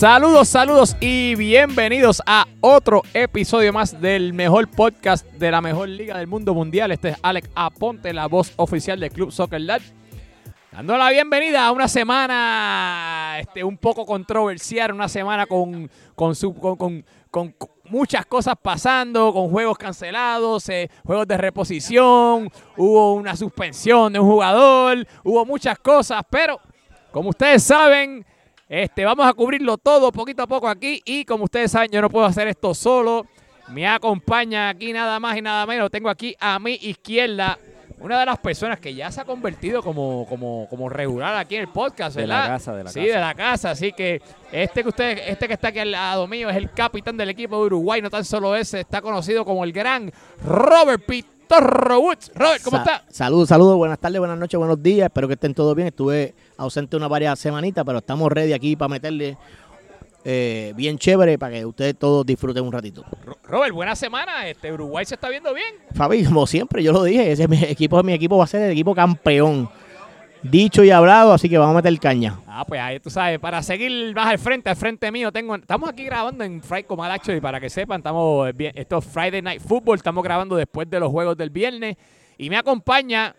Saludos, saludos y bienvenidos a otro episodio más del mejor podcast de la mejor liga del mundo mundial. Este es Alex Aponte, la voz oficial del Club Soccer Dad. Dando la bienvenida a una semana este, un poco controversial, una semana con, con, su- con- con muchas cosas pasando, con juegos cancelados, eh, juegos de reposición, hubo una suspensión de un jugador, hubo muchas cosas, pero como ustedes saben, este, vamos a cubrirlo todo poquito a poco aquí y como ustedes saben, yo no puedo hacer esto solo. Me acompaña aquí nada más y nada menos. Tengo aquí a mi izquierda una de las personas que ya se ha convertido como, como, como regular aquí en el podcast, De la casa, de la sí, casa. de la casa. Así que este que usted, este que está aquí al lado mío es el capitán del equipo de Uruguay. No tan solo ese, está conocido como el gran Robert Pitorro Woods. Robert, ¿cómo Sa- está? Saludos, saludos, buenas tardes, buenas noches, buenos días. Espero que estén todos bien. Estuve ausente una varias semanitas, pero estamos ready aquí para meterle eh, bien chévere para que ustedes todos disfruten un ratito. Ro- Robert, buena semana. Este Uruguay se está viendo bien. Fabi, como siempre, yo lo dije, ese es mi equipo, mi equipo va a ser el equipo campeón. Dicho y hablado, así que vamos a meter caña. Ah, pues ahí tú sabes, para seguir más al frente, al frente mío, tengo, estamos aquí grabando en Friday Comal Actually, para que sepan, estamos, eh, bien- esto es Friday Night Football, estamos grabando después de los juegos del viernes, y me acompaña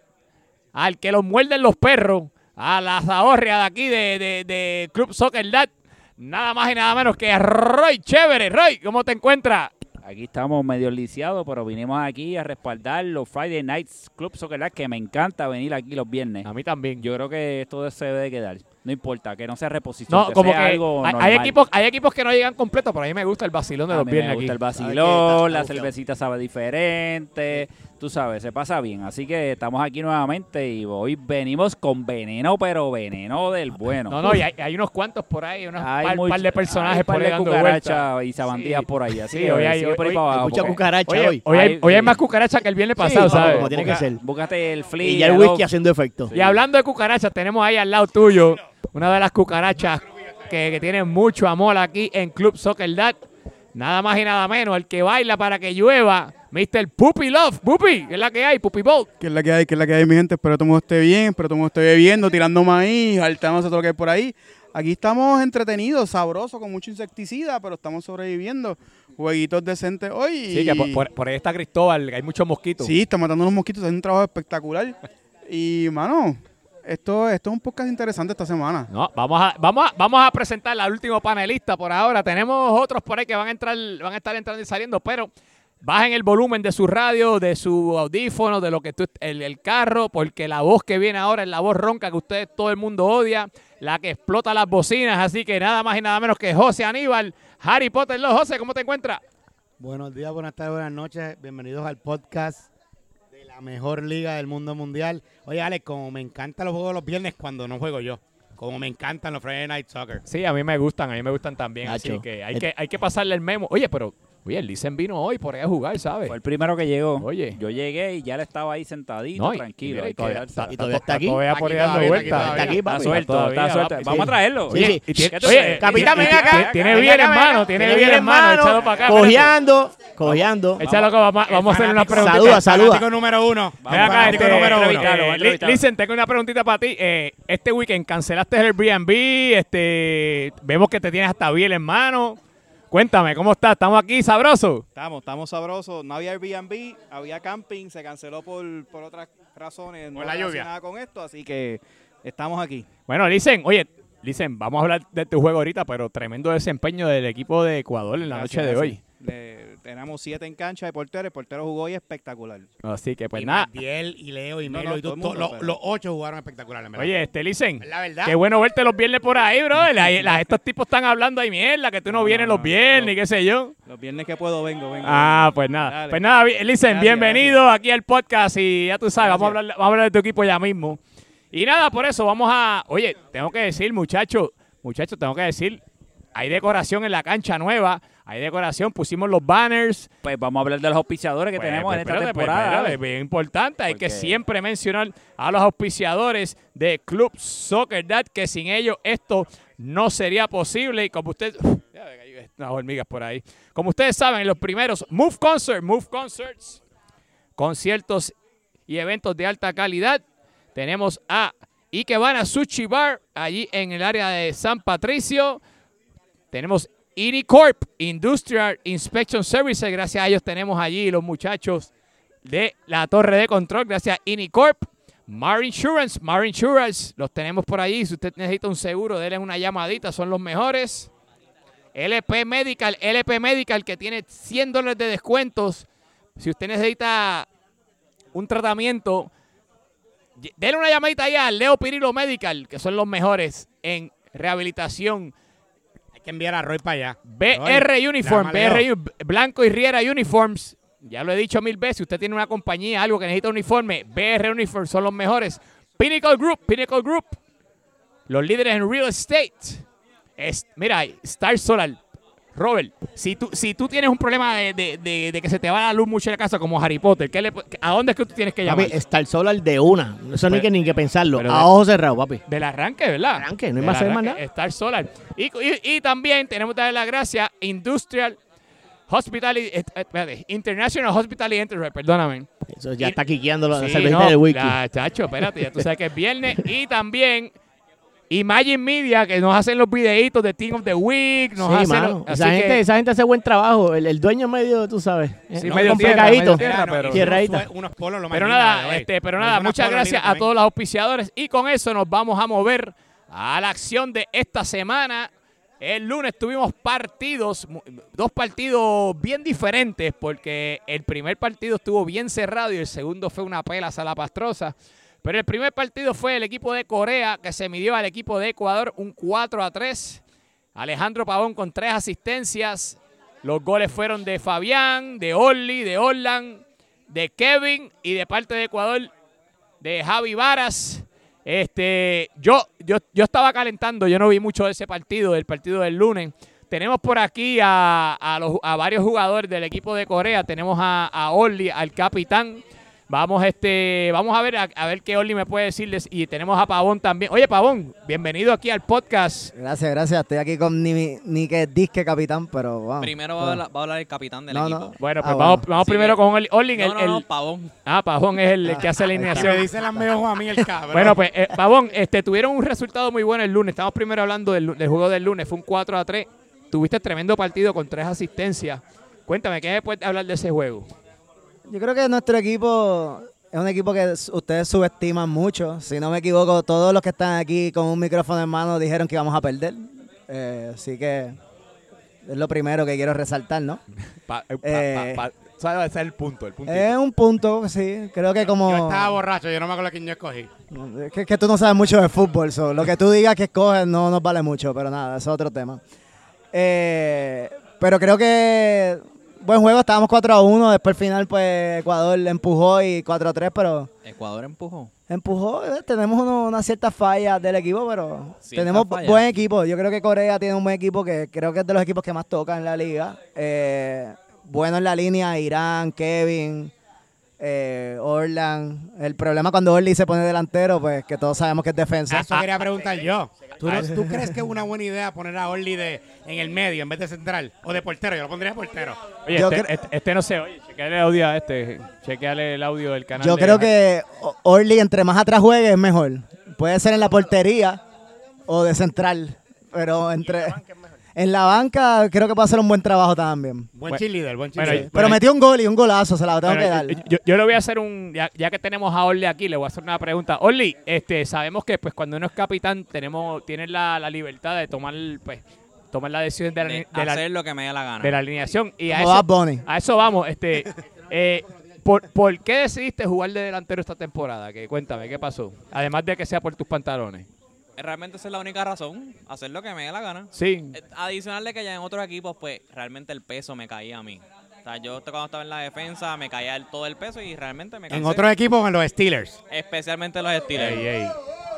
al que los muerden los perros, a la zahorria de aquí de, de- de Club Soccer Dad, nada más y nada menos que Roy Chévere. Roy, ¿cómo te encuentras? Aquí estamos medio lisiados, pero vinimos aquí a respaldar los Friday Nights Club Soccer que me encanta venir aquí los viernes. A mí también. Yo creo que esto se debe de quedar. No importa, que no sea reposición, no, que como que algo hay, normal. hay equipos, hay equipos que no llegan completos, pero a mí me gusta el vacilón de A los mí viernes me aquí. gusta el ¿Sabes qué? vacilón, la cervecita sabe diferente, tú sabes, se pasa bien. Así que estamos aquí nuevamente y hoy venimos con veneno, pero veneno del bueno. No, no, y hay, hay unos cuantos por ahí, unos Hay par, mucho- par de personajes hay par por ahí de dando y sabandías Sí. por ahí. Así Sí, hoy hay- sigue por ahí hoy- para abajo. mucha porque- cucaracha hoy. hoy hay, Ay, hoy hay sí. más cucarachas que el viernes Sí, pasado, como- ¿sabes? como tiene que ser. Búscate el flea. Y ya el el whisky haciendo efecto. Y hablando de cucarachas, tenemos ahí al lado tuyo una de las cucarachas que, que tiene mucho amor aquí en Club Soccer Dad. Nada más y nada menos, el que baila para que llueva, Mr. Puppy Love. Puppy, ¿qué es la que hay? Puppy Bolt. que es la que hay, que es la que hay, mi gente. Espero que todo el mundo esté bien, espero que todo el mundo esté bebiendo, tirando maíz, saltándose todo lo que hay por ahí. Aquí estamos entretenidos, sabrosos, con mucho insecticida, pero estamos sobreviviendo. Jueguitos decentes hoy. Sí, y- que por, por- por ahí está Cristóbal, que hay muchos mosquitos. Sí, está matando unos mosquitos, es un trabajo espectacular. Y, mano, esto, esto es un podcast interesante esta semana. No, vamos a, vamos a, vamos a presentar al último panelista por ahora. Tenemos otros por ahí que van a entrar, van a estar entrando y saliendo, pero bajen el volumen de su radio, de su audífono, de lo que tú, el, el carro, porque la voz que viene ahora es la voz ronca que ustedes todo el mundo odia, la que explota las bocinas, así que nada más y nada menos que José Aníbal, Harry Potter, los José, ¿cómo te encuentras? Buenos días, buenas tardes, buenas noches. Bienvenidos al podcast la mejor liga del mundo mundial. Oye, Alex, como me encantan los juegos los viernes cuando no juego yo. Como me encantan los Friday Night Soccer. Sí, a mí me gustan, a mí me gustan también, así Nacho, que hay, el- que hay que pasarle el memo. Oye, pero, oye, el Licen vino hoy por ahí a jugar, ¿sabes? Fue el primero que llegó. Oye. Yo llegué y ya él estaba ahí sentadito, No, y- tranquilo. y todavía está- Y todavía está aquí. Todavía por ahí Aquí dando vueltas. aquí Está aquí, Está suelto, está suelto. Vamos a traerlo. Sí, sí. ¿Y Oye, oye, capitán, ven acá. Tiene bien, hermano, acá. tiene bien, hermano, échalo para acá, Cojeando, cojeando. Échalo que vamos, a hacerle una preguntita. Saluda, saluda. Fanático número uno. Ven acá, Fanático este, número. Listen, tengo una preguntita para ti. Eh, este weekend cancelaste el Airbnb, este, vemos que te tienes hasta bien en mano. Cuéntame, ¿cómo estás? ¿Estamos aquí sabroso? Estamos, estamos sabrosos. No había Airbnb, había camping, se canceló por, por otras razones. Por no la lluvia. relacionadas con esto, así que estamos aquí. Bueno, Listen, oye, Listen, vamos a hablar de tu juego ahorita, pero tremendo desempeño del equipo de Ecuador en la Gracias, noche de gracias. hoy. Le- tenemos siete en cancha de portero. El portero jugó hoy espectacular. Así que, pues y nada. Magdiel, y Leo, y Melo, no, y todo tú- mundo, los- pero- los ocho jugaron espectacular, en verdad. Oye, este Listen, la verdad. Qué bueno verte los viernes por ahí, bro. La- la- estos tipos están hablando ahí mierda, que tú no No, vienes no, los viernes, no. y qué sé yo. Los viernes que puedo, vengo, vengo. Ah, vengo. pues nada. Dale. Pues nada, Gracias, bienvenido aquí al podcast y ya tú sabes, vamos a, hablar, vamos a hablar de tu equipo ya mismo. Y nada, por eso vamos a... Oye, tengo que decir, muchachos, muchachos, tengo que decir, hay decoración en la cancha nueva, hay decoración, pusimos los banners. Pues vamos a hablar de los auspiciadores que Pues, tenemos pues, en esta espérate, pues, temporada. ¿vale? bien importante, hay que siempre mencionar a los auspiciadores de Club Soccer Dad, que sin ellos esto no sería posible. Y como usted... Ya, hay unas hormigas por ahí. Como ustedes saben, los primeros Move Concert, Move Concerts, conciertos y eventos de alta calidad. Tenemos a Ikebana Sushi Bar, allí en el área de San Patricio. Tenemos Inicorp, Industrial Inspection Services. Gracias a ellos tenemos allí los muchachos de la torre de control. Gracias a Inicorp. Mar Insurance, Mar Insurance, los tenemos por allí. Si usted necesita un seguro, denle una llamadita, son los mejores. LP Medical, LP Medical que tiene 100 dólares de descuentos. Si usted necesita un tratamiento, denle una llamadita ahí a Leo Pirilo Medical, que son los mejores en rehabilitación. Que enviar a Roy para allá. BR Roy, Uniform, BR Blanco y Riera Uniforms. Ya lo he dicho mil veces, usted tiene una compañía, algo que necesita uniforme, BR Uniform son los mejores. Pinnacle Group, Pinnacle Group, los líderes en real estate. Es, mira, Star Solar. Robert, si tú, si tú tienes un problema de, de- de- de que se te va la luz mucho en la casa como Harry Potter, ¿qué le- ¿a dónde es que tú tienes que llamar? Papi, Star Solar de una. Eso no hay Pero- que ni que pensarlo. A ojos cerrados, papi. Del arranque, ¿verdad? Arranque, no hay más más nada. Star Solar. Y, y- y también tenemos que darle las gracias Industrial Hospitality, eh, espérate, International Hospitality Enterprise, perdóname. Eso ya Y- está quiqueando la Sí, cervecita no, del wiki. la- chacho, espérate, ya tú sabes que es viernes. Y también Imagine Media, que nos hacen los videitos de Team of the Week. Nos Sí, hacen mano. los- Esa, así gente, que- esa gente hace buen trabajo. El, el dueño medio, tú sabes. eh, Sí, no, medio tierra, medio tierra, pero- unos, unos polos lo más Pero nada, este, pero nada, muchas gracias a también. todos los auspiciadores. Y con eso nos vamos a mover a la acción de esta semana. El lunes tuvimos partidos, dos partidos bien diferentes, porque el primer partido estuvo bien cerrado y el segundo fue una pela salapastrosa. Pero el primer partido fue el equipo de Corea que se midió al equipo de Ecuador un 4 a 3. Alejandro Pavón con tres asistencias. Los goles fueron de Fabián, de Orly, de Orlan, de Kevin y de parte de Ecuador de Javi Varas. Este, yo, yo, yo estaba calentando, yo no vi mucho de ese partido, del partido del lunes. Tenemos por aquí a, a los, a varios jugadores del equipo de Corea. Tenemos a, a Orly, al capitán. Vamos, este, vamos a ver a, a ver qué Orly me puede decirles. Y tenemos a Pavón también. Oye, Pavón, bienvenido aquí al podcast. Gracias, gracias. Estoy aquí con ni, ni que disque capitán, pero vamos. Primero va a, hablar, va a hablar el capitán del No, equipo. no. Bueno, Ah, pues bueno. vamos, vamos primero que- con Orly. Orly, No, el, no, el- no, pavón. ah, Pavón es el, el que hace la Me alineación. dice las mejor a mí el cabrón. Bueno, pues, eh, Pavón, este, tuvieron un resultado muy bueno el lunes. Estamos primero hablando del juego del lunes. Fue un 4 a 3. Tuviste tremendo partido con tres asistencias. Cuéntame, ¿qué me puedes hablar de ese juego? Yo creo que nuestro equipo es un equipo que ustedes subestiman mucho. Si no me equivoco, todos los que están aquí con un micrófono en mano dijeron que íbamos a perder. Eh, así que es lo primero que quiero resaltar, ¿no? Pa- eh, pa- Eh, pa- pa- ¿Sabes? Ese es el punto. El. Es un punto, sí. Creo que como... Yo estaba borracho, yo no me acuerdo quién yo escogí. Es que, que tú no sabes mucho de fútbol, so, lo que tú digas que escoges no nos vale mucho, pero nada, eso es otro tema. Eh, pero creo que buen juego, estábamos 4 a 1, después al final pues Ecuador le empujó y 4 a 3, pero Ecuador empujó. empujó, eh, tenemos uno- una cierta falla del equipo, pero Cierta tenemos falla. buen equipo. Yo creo que Corea tiene un buen equipo que creo que es de los equipos que más toca en la liga. Eh, bueno en la línea, Irán, Kevin, eh, Orlan. El problema cuando Orly se pone delantero, pues que todos sabemos que es defensa. Eso quería preguntar yo. ¿Tú, no- tú crees que es una buena idea poner a Orly de, en el medio en vez de central? O de portero, yo lo pondría de portero. Oye, este, este- este no se oye. Chequeale el audio a este. Chequeale el audio del canal. Yo de- creo que Orly entre más atrás juegue es mejor. Puede ser en la portería o de central, pero entre en la banca creo que puede hacer un buen trabajo también. Buen Bueno, cheerleader, buen bueno, cheerleader. Pero metió un gol y un golazo, se la tengo Bueno, que dar. yo, yo- yo le voy a hacer un, ya, ya que tenemos a Orly aquí, le voy a hacer una pregunta. Orly, este, sabemos que pues cuando uno es capitán tenemos, tienes la, la libertad de tomar, pues, tomar la decisión de la, De de la- hacer lo que me dé la gana. de la alineación. Y a Como eso, a eso vamos. Este, eh, ¿por, por qué decidiste jugar de delantero esta temporada? Que cuéntame, ¿qué pasó? Además de que sea por tus pantalones. Realmente esa es la única razón. Hacer lo que me dé la gana. Sí. Eh, Adicional de que ya en otros equipos, pues realmente el peso me caía a mí. O sea, yo cuando estaba en la defensa me caía el- todo el peso y realmente me cansé. En otros equipos, en los Steelers. Especialmente los Steelers. Ey, ey.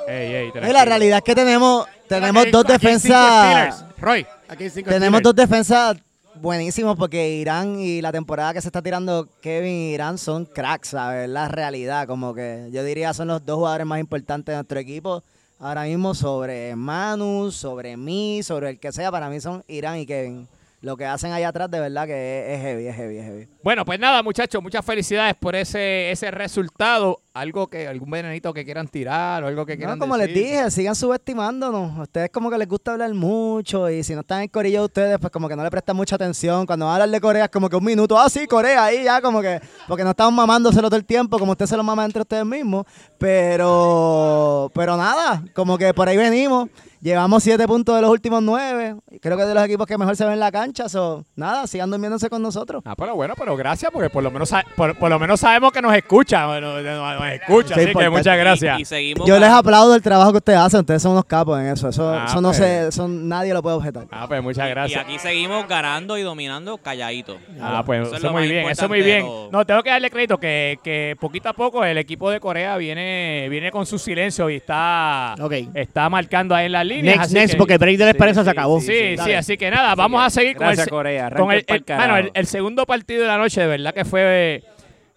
Ey, ey, la realidad es que tenemos, tenemos Aquí- dos aquí defensas. Roy, aquí cinco Tenemos Steelers. dos defensas buenísimos porque Irán y la temporada que se está tirando Kevin y Irán son cracks, ¿sabes? Es la realidad. Como que yo diría son los dos jugadores más importantes de nuestro equipo. Ahora mismo sobre Manu, sobre mí, sobre el que sea, para mí son Irán y Kevin. Lo que hacen ahí atrás de verdad que es, heavy, es heavy, es heavy. Bueno, pues nada, muchachos, muchas felicidades por ese, ese resultado. Algo que, algún venenito que quieran tirar o algo que No, quieran como les dije, sigan subestimándonos. A ustedes como que les gusta hablar mucho y si no están en Corillo de ustedes, pues como que no le prestan mucha atención. Cuando van a hablar de Corea es como que un minuto, ah, sí, Corea, ahí ya como que, porque no estamos mamándoselo todo el tiempo como usted se lo mama entre ustedes mismos. Pero, pero nada, como que por ahí venimos. Llevamos siete puntos de los últimos nueve. Creo que es de los equipos que mejor se ven en la cancha. So, nada, sigan durmiéndose con nosotros. Ah, pero bueno, pero gracias, porque por lo menos, por, por lo menos sabemos que nos escucha. Bueno, nos escucha, Sí, así que muchas gracias. Y, y seguimos. Yo les aplaudo el trabajo que ustedes hacen. Ustedes son unos capos en eso. Eso, Ah, eso no pues. se, eso nadie lo puede objetar. Ah, pues muchas Y gracias. aquí seguimos ganando y dominando calladito. Ah, pues Eso eso, es muy bien, eso muy bien. todo. No, tengo que darle crédito que, que poquito a poco el equipo de Corea viene, viene con su silencio y está, está marcando ahí en las líneas. Next, así next, que- porque el break de la Sí, esperanza se sí, acabó. Sí, sí, Dale. así que nada, vamos a seguir con el, gracias, se- Corea. con el, el- bueno, el, el segundo partido de la noche, de verdad que fue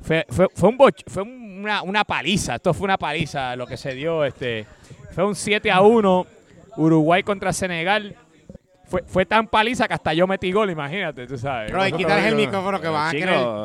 fue, fue, fue un boch- fue una, una paliza, esto fue una paliza lo que se dio, este fue un 7 a 1 Uruguay contra Senegal. Fue, fue tan paliza que hasta yo metí gol, imagínate, tú sabes. Roy, Nosotros quítales el micrófono que Pero, van a chico,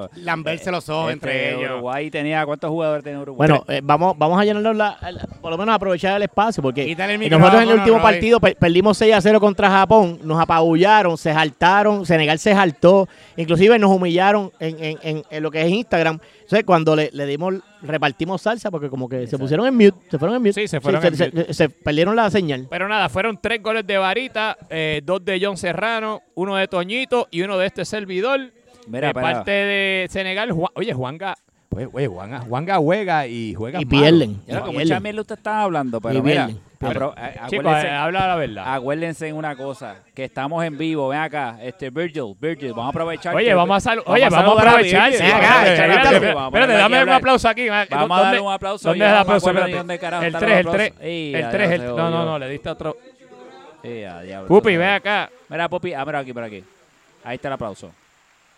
querer lamberse los ojos entre ellos. Uruguay tenía, ¿cuántos jugadores tenía Uruguay? Bueno, eh, vamos, vamos a llenarlo, la- la- por lo menos aprovechar el espacio, porque el y nosotros en el último Roy. partido per- perdimos 6 a 0 contra Japón, nos apabullaron, se saltaron, Senegal se saltó, inclusive nos humillaron en, en- en- en lo que es Instagram. Entonces, cuando le, le dimos, repartimos salsa, porque como que se pusieron en mute, se fueron en mute. Sí, se fueron en se, mute. se- se perdieron la señal. Pero nada, fueron tres goles de Varita, eh, dos de John Serrano, uno de Toñito y uno de este servidor. Mira, de para- parte de Senegal, Juan- oye, Juanga, oye, oye, Juanga, Juanga juega y juega Y malo. pierden. Mira, y con pierden. mucha mierda usted está hablando, pero Y mira, pierden. Apro- eh, Chicos, acuérdense, eh, habla la verdad. acuérdense en una cosa, que estamos en vivo, ven acá, este Virgil, Virgil, vamos a aprovechar. Oye, que- vamos a, sal- oye, vamos a aprovechar. Sí, espérate, dame un aplauso aquí. Vamos a ¿Dónde- darle un aplauso. ¿Dónde es el aplauso? El están 3, los el 3. aplausos. Ey, El ya, 3, ya el se No, no, no, le diste otro. Pupi, ven acá. Mira, Pupi, ah, mira aquí, por aquí. Ahí está el aplauso.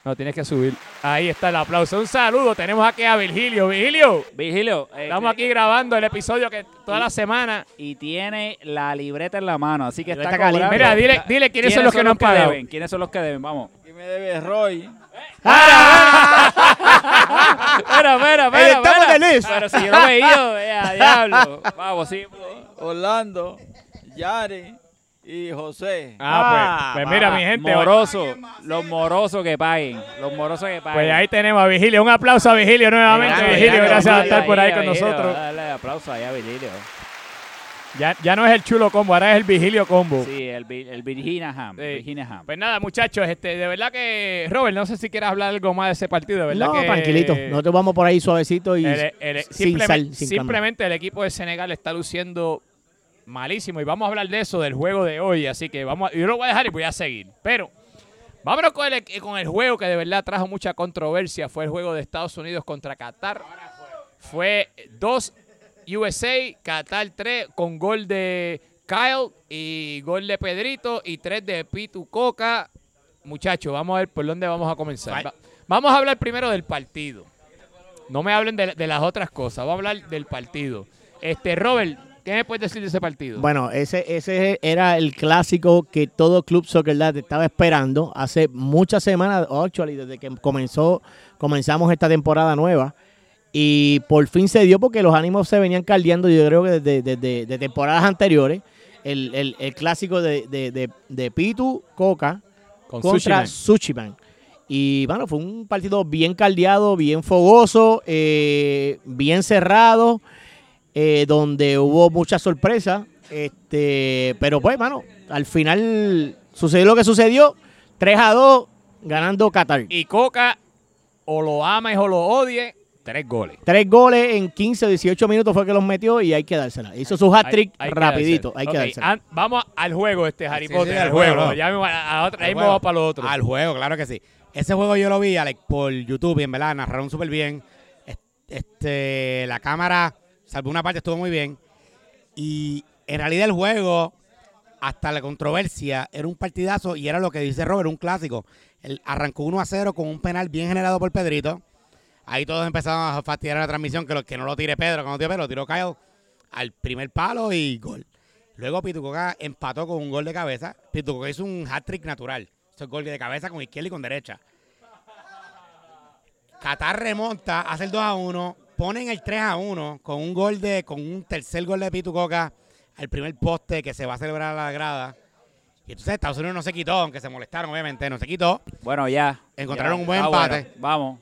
No, tienes que subir. Ahí está el aplauso. Un saludo. Tenemos aquí a Virgilio. Virgilio, Vigilio, eh, estamos aquí grabando el episodio que toda la semana. y tiene la libreta en la mano, así que está caliente. Mira, dile, dile quiénes son los que no han pagado. deben? ¿Quiénes son los que deben? Vamos. ¿Qué me debe Roy? Espera, espera, espera. estamos espera. de list. Pero si yo lo veía, eh, diablo. Vamos, sí. Orlando, Yare y José. Ah, pues, pues mira, mi gente. Moroso, los morosos que paguen. Los morosos que paguen. Pues ahí tenemos a Vigilio. Un aplauso a Vigilio nuevamente. Grande, Vigilio, grande, gracias por estar por ahí con Vigilio, nosotros. Dale aplauso ahí a Vigilio. Ya, ya no es el chulo combo, ahora es el Vigilio combo. Sí, el, el Virginia Ham. Sí. Virginia Ham. Pues nada, muchachos, este, de verdad que, Robert, no sé si quieres hablar algo más de ese partido, de verdad No, que... tranquilito. Nosotros vamos por ahí suavecito y el- el- sin simpleme- sal, sin simplemente el equipo de Senegal está luciendo malísimo y vamos a hablar de eso, del juego de hoy, así que vamos a- yo lo voy a dejar y voy a seguir, pero vámonos con el, con el juego que de verdad trajo mucha controversia, fue el juego de Estados Unidos contra Qatar, fue dos USA, Qatar 3 con gol de Kyle y gol de Pedrito y tres de Pitu Coca. Muchachos, vamos a ver por dónde vamos a comenzar. Va- vamos a hablar primero del partido. No me hablen de, de las otras cosas, vamos a hablar del partido. Este, Robert, ¿qué me puedes decir de ese partido? Bueno, ese, ese era el clásico que todo Club Soccer Dad estaba esperando hace muchas semanas, actually, desde que comenzó, comenzamos esta temporada nueva. Y por fin se dio porque los ánimos se venían caldeando, yo creo que desde, desde- de temporadas anteriores. El, el- el clásico de, de- de- de Pitu Coca Con contra Sushiman. Sushiman. Y bueno, fue un partido bien caldeado, bien fogoso, eh, bien cerrado, eh, donde hubo muchas sorpresas. Este, pero pues, mano, al final sucedió lo que sucedió. 3 a 2, ganando Qatar. Y Coca, o lo ames o lo odies, tres goles. Tres goles en 15 o 18 minutos fue que los metió y hay que dársela. Hizo su hat-trick Hay- hay que rapidito, hay que dársela. an- vamos al juego, este Harry Sí, Potter, sí, al al juego. juego. Ya a, a otra, Al ahí juego. vamos para lo otro. Al juego, claro que sí. Ese juego yo lo vi, Alex, por YouTube y en verdad narraron súper bien. Es- Este, la cámara, salvo una parte, estuvo muy bien. Y en realidad el juego, hasta la controversia, era un partidazo y era lo que dice Robert, un clásico. Él arrancó 1 a 0 con un penal bien generado por Pedrito. Ahí todos empezaron a fastidiar la transmisión que, lo, que no lo tire Pedro, que no tire Pedro, lo tiró Kyle al primer palo y gol. Luego Pitucoca empató con un gol de cabeza. Pitucoca hizo un hat-trick natural. O Esto es gol de cabeza con izquierda y con derecha. Qatar remonta, hace el 2 a 1, ponen el 3 a 1 con un gol de, con un tercer gol de Pitu Coca al primer poste que se va a celebrar a la grada. Y entonces Estados Unidos no se quitó, aunque se molestaron, obviamente, no se quitó. Bueno, ya. Encontraron Ya. un buen Ah, bueno, empate. vamos.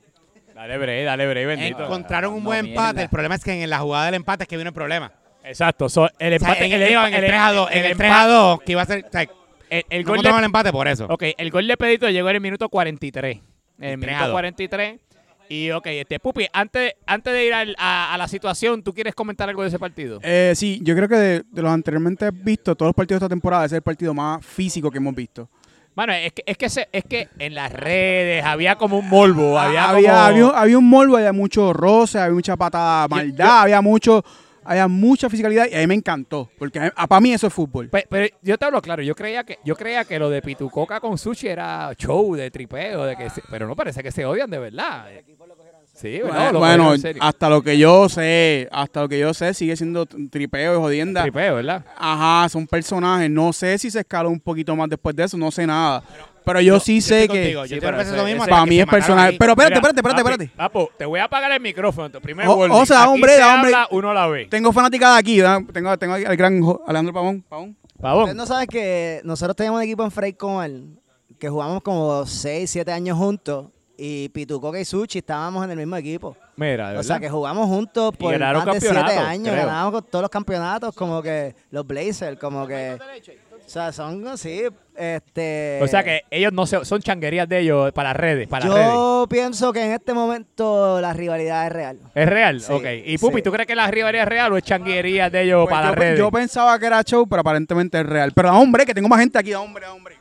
Dale bre, dale bre, bendito. Encontraron un no, buen mierda. empate. El problema es que en la jugada del empate es que vino el problema. Exacto. so, el O sea, empate. en, el, digo, en el 3 a 2, en el 3 empate- a 2, que iba a ser. O sea, El, el no gol el empate por eso. ok, el gol de Pedrito llegó en el minuto 43. En el El 3 minuto 2. 43. Y ok, este Pupi, antes, antes de ir al- a, a la situación, ¿tú quieres comentar algo de ese partido? Eh, sí, yo creo que de, de los anteriormente vistos, todos los partidos de esta temporada, ese es el partido más físico que hemos visto. Bueno, es que, es que, se- es que en las redes había como un morbo, había, Ah, había, como- había, había un morbo, había mucho roce, había mucha patada Yo- maldad, yo- había mucho, había mucha fisicalidad y a mí me encantó, porque para mí eso es fútbol. Pe- Pero, yo te hablo claro, yo creía que yo creía que lo de Pitucoca con Sushi era show de tripeo, de que se- pero no parece que se odian de verdad. Sí, Bueno, no, lo bueno, hasta lo que yo sé, hasta lo que yo sé, sigue siendo tripeo y jodienda. tripeo, ¿verdad? Ajá, son personajes. No sé si se escaló un poquito más después de eso, no sé nada. Pero yo sí sé que Yo pero te lo mismo. para mí se es personal. Pero espérate, Mira, espérate, espérate, espérate. Papo, te voy a apagar el micrófono. Primero, O- o sea, hombre, se hombre. habla, uno la ve. Tengo fanaticada aquí, tengo, tengo aquí al gran Alejandro Pavón. Pavón. Pavón. Ustedes no saben que nosotros teníamos un equipo en Frey Comal que jugamos como 6, 7 años juntos y Pitucoca y Suchi estábamos en el mismo equipo. Mira, de O sea que jugamos juntos por ganaron más de 7 campeonatos, años, creo. ganábamos con todos los campeonatos como que los Blazers, como que... O sea, son así, este... o sea que ellos no se, son changuerías de ellos para las redes, para las redes. Yo pienso que en este momento la rivalidad es real. ¿Es real? Sí, ok. Y Pupi, sí. ¿tú crees que la rivalidad es real o es changuería de ellos Pues para yo, las redes? yo pensaba que era show, pero aparentemente es real. Pero hombre, que tengo más gente aquí, hombre, hombre.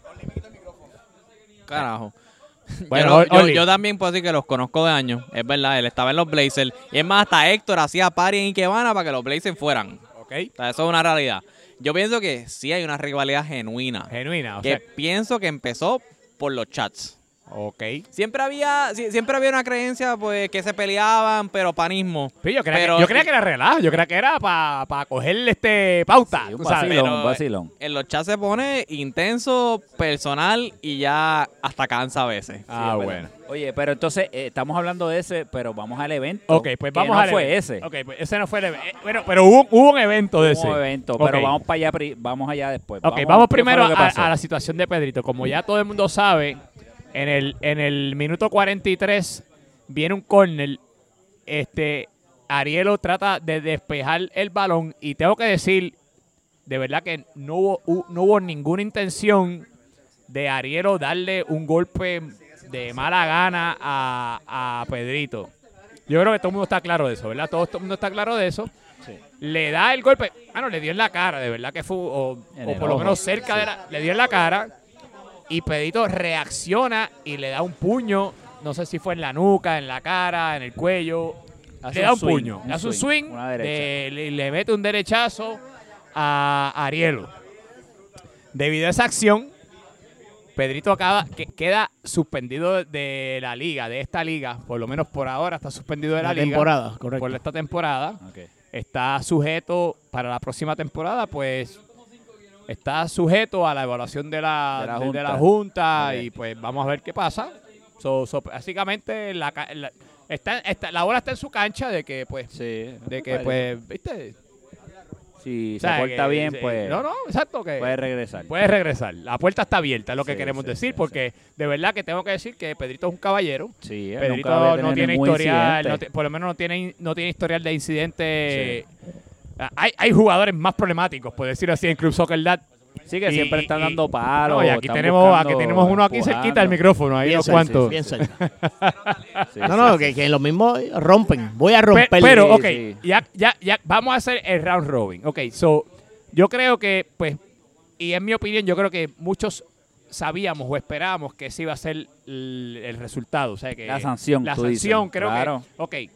Carajo. Bueno, yo también puedo decir que los conozco de años. Es verdad, él estaba en los Blazers. Y es más, hasta Héctor hacía party en Ikebana para que los Blazers fueran. Ok. O sea, eso es una realidad. Yo pienso que sí hay una rivalidad genuina. Genuina, o que sea. pienso que empezó por los chats. Ok. Siempre había, sie- siempre había una creencia pues que se peleaban, pero panismo. Sí, yo creía, Pero- que, yo creía que era relajo, yo creía que era para cogerle este pauta. Sí, un vacilón, pero- un vacilón. En los chats se pone intenso, personal y ya hasta cansa a veces. Ah, Sí, bueno. verdad. Oye, pero entonces eh, estamos hablando de ese, pero vamos al evento. Ok, pues vamos no al fue evento. ese. Ok, pues ese no fue el evento. Bueno, pero hubo, hubo un evento de Hubo ese. un evento, Ok. pero vamos para allá, vamos allá después. Ok, vamos, ¿qué fue primero a la situación de Pedrito. Como ya todo el mundo sabe, en el, en el minuto 43 viene un córner. Este, Arielo trata de despejar el balón y tengo que decir, de verdad que no hubo, hu- no hubo ninguna intención de Arielo darle un golpe de mala gana a, a Pedrito. Yo creo que todo el mundo está claro de eso, ¿verdad? Todo, todo el mundo está claro de eso. Le da el golpe, bueno, le dio en la cara, de verdad que fue, o, o por lo menos cerca sí. de la, le dio en la cara y Pedrito reacciona y le da un puño, no sé si fue en la nuca, en la cara, en el cuello, Hace le da un swing, puño, un le hace un swing, swing, de- le, le mete un derechazo a Arielo. Debido a esa acción, Pedrito acaba, que, queda suspendido de la liga, de esta liga, por lo menos por ahora está suspendido de la, La liga. temporada, correcto. Por esta temporada. Está sujeto para la próxima temporada, pues está sujeto a la evaluación de la, De la de- de la Junta. Y pues vamos a ver qué pasa. So- so, básicamente la, la- está, está- la bola está en su cancha de que pues Sí. de que pues viste Si O sea, se porta que- bien, pues no no exacto que puede regresar. puede regresar la puerta está abierta es lo que queremos sí, decir porque de verdad que tengo que decir que Pedrito es un caballero sí, Pedrito no tiene historial, no por lo menos no tiene, no tiene historial de incidente. Ah, Hay, hay jugadores más problemáticos, por decirlo así, en Club Soccer Dad. Sí, que Y- siempre están y- dando palos. No, y aquí tenemos, aquí tenemos uno aquí cerquita del empujando. micrófono, ahí Bien unos cerca, cuantos. bien cerca. Sí, No, sí, no, sí. que, que los mismos rompen. Voy a Pe- romper. pero, sí, ok, sí. Ya, ya, ya, vamos a hacer el round robin. Ok, so, yo creo que, pues, y en mi opinión, yo creo que muchos sabíamos o esperábamos que ese iba a ser el, el resultado. O sea, que La sanción, La tú dices. sanción, creo Claro. que. Ok.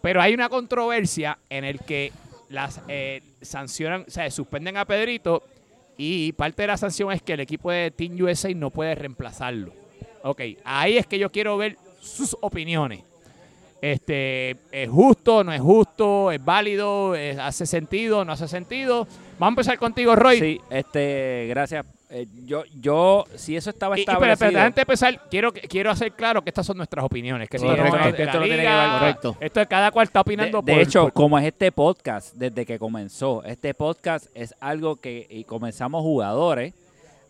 Pero hay una controversia en el que las eh, sancionan, o sea, suspenden a Pedrito y parte de la sanción es que el equipo de Team USA no puede reemplazarlo. Ok, ahí es que yo quiero ver sus opiniones. Este, ¿Es justo, no es justo? ¿Es válido? ¿Es- ¿Hace sentido, no hace sentido? Vamos a empezar contigo, Roy. Sí, este, gracias eh, yo, yo, si eso estaba Y, y, pero, establecido. pero antes de empezar, quiero, quiero hacer claro que estas son nuestras opiniones. Que Sí, no correcto. es de Esto no tiene que ver- correcto. Esto es cada cual está de, opinando de por- hecho, por- como es este podcast, desde que comenzó, este podcast es algo que y comenzamos jugadores.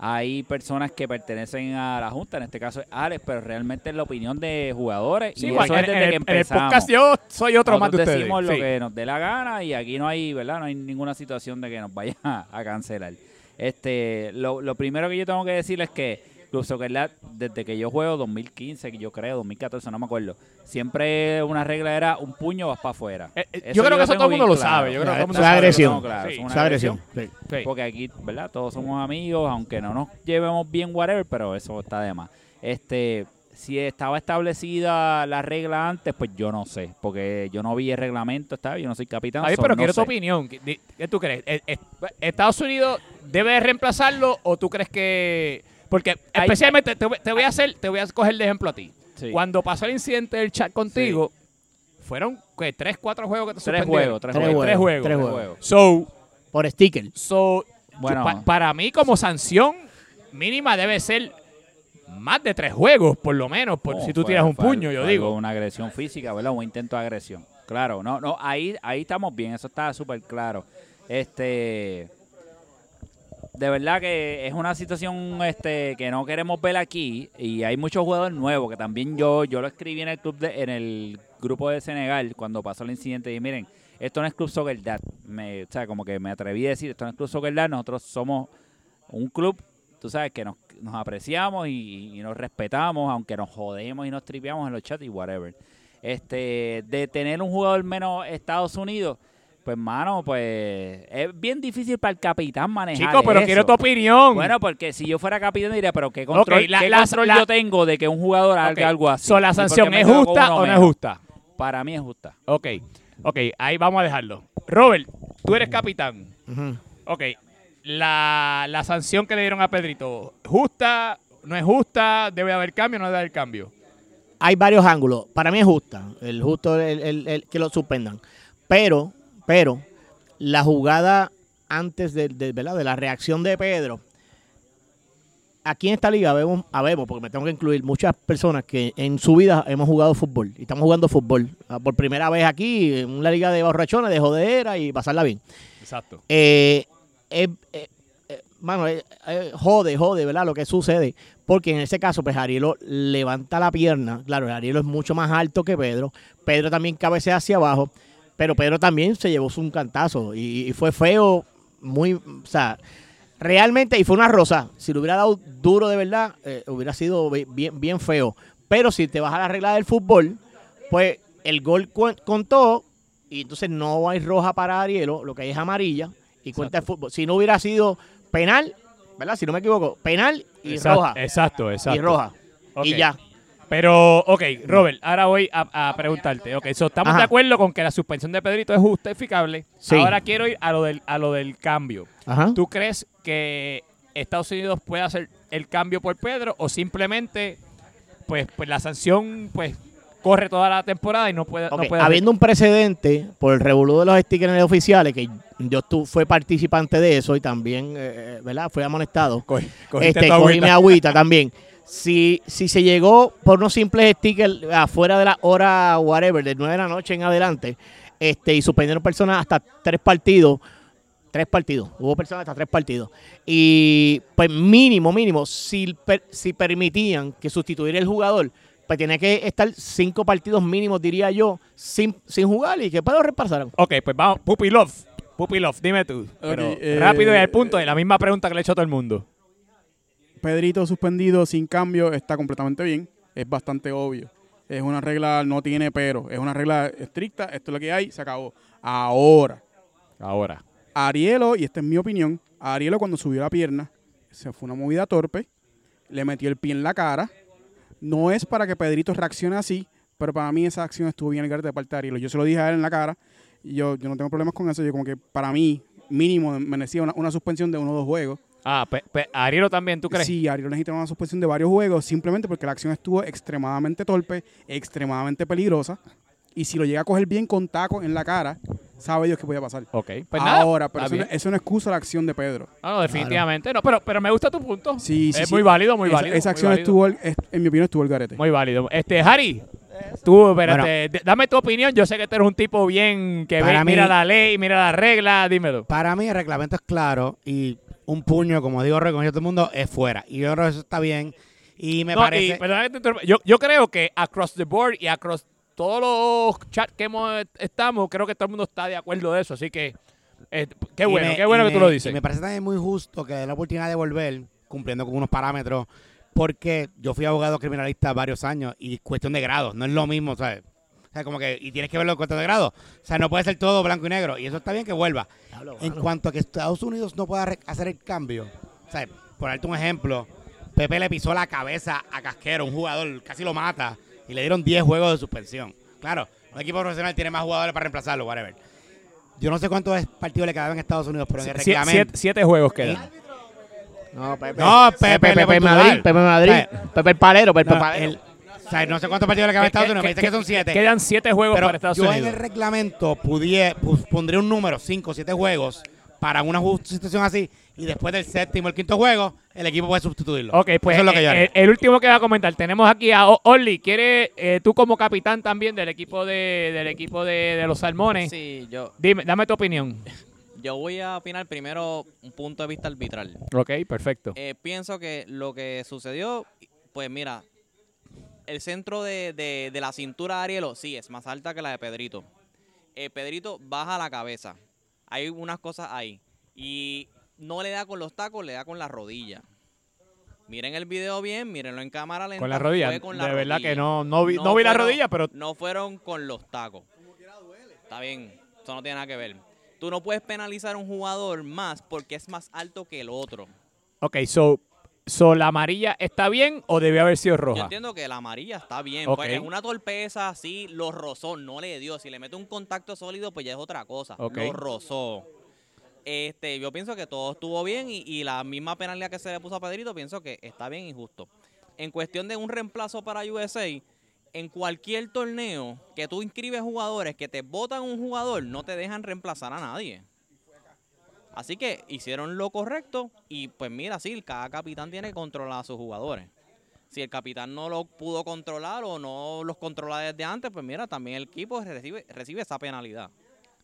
Hay personas que pertenecen a la Junta, en este caso es Alex, pero realmente es la opinión de jugadores. Sí, y igual, eso es en, desde en que el, en el empezamos. podcast yo soy otro más de Nosotros ustedes. decimos lo Sí. que nos dé la gana y aquí no hay, ¿verdad? No hay ninguna situación de que nos vaya a cancelar. Este, lo, lo primero que yo tengo que decir es que Club Soccer Lab, desde que yo juego 2015, que yo creo, 2014, no me acuerdo, siempre una regla era un puño vas para afuera. Eh, eh, yo creo que eso todo el mundo lo claro. sabe. Yo creo que es agresión. Claro, Sí, una agresión. agresión. sí. Sí. Porque aquí, ¿verdad? Todos somos amigos, aunque no nos llevemos bien, whatever, pero eso está de más. Este, si estaba establecida la regla antes, pues yo no sé, porque yo no vi el reglamento, está yo no soy capitán. Ay, so pero no quiero tu opinión. ¿Qué, tú crees? ¿E- e- ¿Estados Unidos debe reemplazarlo o tú crees que...? Porque especialmente te, voy- te voy a hacer, te voy a coger de ejemplo a ti. Sí. Cuando pasó el incidente del chat contigo, fueron ¿qué, tres, cuatro juegos que te Tres suspendieron? juegos, tres Tres juegos. Tres juegos. Tres Tres juegos. juegos. So, Por sticker. so Bueno. yo- pa- para mí como sanción mínima debe ser más de tres juegos, por lo menos, por No, si tú fue- tiras un fue puño, yo digo. Una agresión física, ¿verdad? Un intento de agresión. Claro, no, no, ahí, ahí estamos bien, eso está súper claro. Este, de verdad que es una situación este que no queremos ver aquí y hay muchos jugadores nuevos que también yo yo lo escribí en el club de, en el grupo de Senegal cuando pasó el incidente y miren esto no es club soccer dad me o sea como que me atreví a decir esto no es club soccer dad nosotros somos un club tú sabes que nos, nos apreciamos y, y nos respetamos aunque nos jodemos y nos tripeamos en los chats y whatever este de tener un jugador menos Estados Unidos pues mano pues es bien difícil para el capitán manejar Chico, pero eso. quiero tu opinión. Bueno, porque si yo fuera capitán diría, pero ¿qué control, la- qué la- control la- yo tengo de que un jugador haga algo así? So, ¿La ¿Y por qué sanción me es justa o no es justa? Para mí es justa. Ok, ok, ahí vamos a dejarlo. Robert, tú eres capitán. Ujú. Ok, la, la sanción que le dieron a Pedrito, ¿justa? ¿No es justa? ¿Debe haber cambio o no debe haber cambio? Hay varios ángulos. Para mí es justa. El justo el, el- el que lo suspendan. Pero, pero, la jugada antes de, de- ¿verdad? de la reacción de Pedro. Aquí en esta liga vemos, habemos, porque me tengo que incluir, muchas personas que en su vida hemos jugado fútbol. Y estamos jugando fútbol. Ah, Por primera vez aquí, en una liga de borrachones, de jodera y pasarla bien. Exacto. Eh, eh, eh, eh, mano, jode, jode, ¿verdad? Lo que sucede. Porque en ese caso, pues Arielo levanta la pierna. Claro, Arielo es mucho más alto que Pedro. Pedro también cabecea hacia abajo. Pero Pedro también se llevó un cantazo. Y, y fue feo, muy. O sea, realmente, y fue una rosa. Si lo hubiera dado duro de verdad, eh, hubiera sido bi- bien, bien feo. Pero si te vas a la regla del fútbol, pues el gol contó y entonces no hay roja para Arielo, lo que hay es amarilla y cuenta el fútbol. Si no hubiera sido penal, ¿verdad? Si no me equivoco, penal y Exacto, roja. Exacto, exacto. Y roja. Y ya. Pero, ok, Robert, ahora voy a, a preguntarte. Ok, so, estamos Ajá. de acuerdo con que la suspensión de Pedrito es justificable. Sí. Ahora quiero ir a lo del, a lo del cambio. Ajá. ¿Tú crees que Estados Unidos puede hacer el cambio por Pedro o simplemente, pues, pues la sanción, pues, corre toda la temporada y no puede, no Ok, puede Habiendo un precedente por el revolú de los stickers oficiales, que yo tu, fue participante de eso y también, eh, ¿verdad? Fui amonestado. hacer- cogiste este, cogí agüita. mi agüita también. Si, si se llegó por unos simples stickers afuera de la hora, whatever, de 9 de la noche en adelante, este, y suspendieron personas hasta tres partidos, tres partidos, hubo personas hasta tres partidos. Y pues mínimo, mínimo, si, per- si permitían que sustituir el jugador, pues tiene que estar cinco partidos mínimos, diría yo, sin, sin jugar y que Pedro repasaran. Ok, pues vamos, Puppy Love. Puppy Love, dime tú. Pero eh, rápido y al punto, de la misma pregunta que le he hecho a todo el mundo. Pedrito suspendido sin cambio está completamente bien. Es bastante obvio. Es una regla, no tiene pero. Es una regla estricta. Esto es lo que hay, se acabó. Ahora, Ahora. Arielo, y esta es mi opinión, Arielo cuando subió la pierna, se fue una movida torpe, le metió el pie en la cara. No es para que Pedrito reaccione así, pero para mí esa acción estuvo bien el de parte de Arielo. Yo se lo dije a él en la cara, y yo, yo no tengo problemas con eso. Yo como que para mí, mínimo, merecía una, una suspensión de uno o dos juegos. Ah, pe, pe- Arielo también, ¿tú crees? Sí, Ariel necesita una suspensión de varios juegos simplemente porque la acción estuvo extremadamente torpe, extremadamente peligrosa. Y si lo llega a coger bien con taco en la cara, Sabe Dios qué podía pasar. Ok, pues nada. Ahora, pero está eso, no- bien. eso no excusa la acción de Pedro. Ah, no, definitivamente no, pero, pero me gusta tu punto. Sí, sí, es sí. muy válido, muy esa, válido. Esa muy acción válido. estuvo, el- es- en mi opinión, estuvo el garete. Muy válido. Este, Harry, tú, espérate, dame tu opinión. Yo sé que tú eres un tipo bien que ve, Para mí- mira la ley, mira la regla, dímelo. Para mí el reglamento es claro y un puño, como digo, reconoce todo el mundo, es fuera. Y yo creo que eso está bien. Y me No, parece... y, perdona que te interrumpa, yo, yo creo que across the board y across todos los chats que hemos estamos, creo que todo el mundo está de acuerdo de eso. Así que, eh, qué bueno, me- qué bueno que tú lo dices. y me parece también muy justo que den la oportunidad de volver cumpliendo con unos parámetros, porque yo fui abogado criminalista varios años y cuestión de grados, no es lo mismo, ¿sabes? O sea, como que, y tienes que verlo en cuestión de grados. O sea, no puede ser todo blanco y negro. Y eso está bien que vuelva. En cuanto a que Estados Unidos no pueda hacer el cambio, o sea, por darte un ejemplo, Pepe le pisó la cabeza a Casquero, un jugador, casi lo mata, y le dieron 10 juegos de suspensión. Claro, un equipo profesional tiene más jugadores para reemplazarlo, whatever. Yo no sé cuántos partidos le quedaban en Estados Unidos, pero en el reglamento. siete, siete juegos quedan. No, Pepe. No, Pepe, Pepe, Pepe Madrid. Pepe Madrid, Pepe el Palero, Pepe no, Palero. el- o sea, no sé cuántos partidos le quedan en Estados Unidos, me dice que son siete. Quedan siete juegos Pero para Estados yo en Unidos. el reglamento pudie, pu- pondría un número, cinco o siete juegos, para una situación así, y después del séptimo el quinto juego, el equipo puede sustituirlo. Ok, pues Eso es lo que yo eh, haría. el, el último que va a comentar. Tenemos aquí a O- Orly. ¿Quieres eh, tú como capitán también del equipo de del equipo de, de los Salmones? Sí, yo, Dime, dame tu opinión. yo voy a opinar primero un punto de vista arbitral. Ok, perfecto. Eh, pienso que lo que sucedió, pues mira, el centro de, de- de la cintura de Arielo, sí, es más alta que la de Pedrito. Eh, Pedrito baja la cabeza. Hay unas cosas ahí. Y no le da con los tacos, le da con la rodilla. Miren el video bien, mírenlo en cámara lenta. Con la rodilla. con la de verdad rodilla. que no, no vi, no vi la rodilla, pero No fueron con los tacos. Está bien, eso no tiene nada que ver. Tú no puedes penalizar a un jugador más porque es más alto que el otro. Ok, so, so la amarilla está bien o debió haber sido Yo roja. entiendo que la amarilla está bien. Ok. Pues es una torpeza así, lo rozó, no le dio. Si le mete un contacto sólido, pues ya es otra cosa. Ok. Lo rozó. Este, yo pienso que todo estuvo bien y, y la misma penalidad que se le puso a Pedrito, pienso que está bien y justo. En cuestión de un reemplazo para USA, en cualquier torneo que tú inscribes jugadores que te votan un jugador, no te dejan reemplazar a nadie. Así que hicieron lo correcto y pues mira, sí, cada capitán tiene que controlar a sus jugadores. Si el capitán no lo pudo controlar o no los controla desde antes, pues mira, también el equipo recibe, esa penalidad.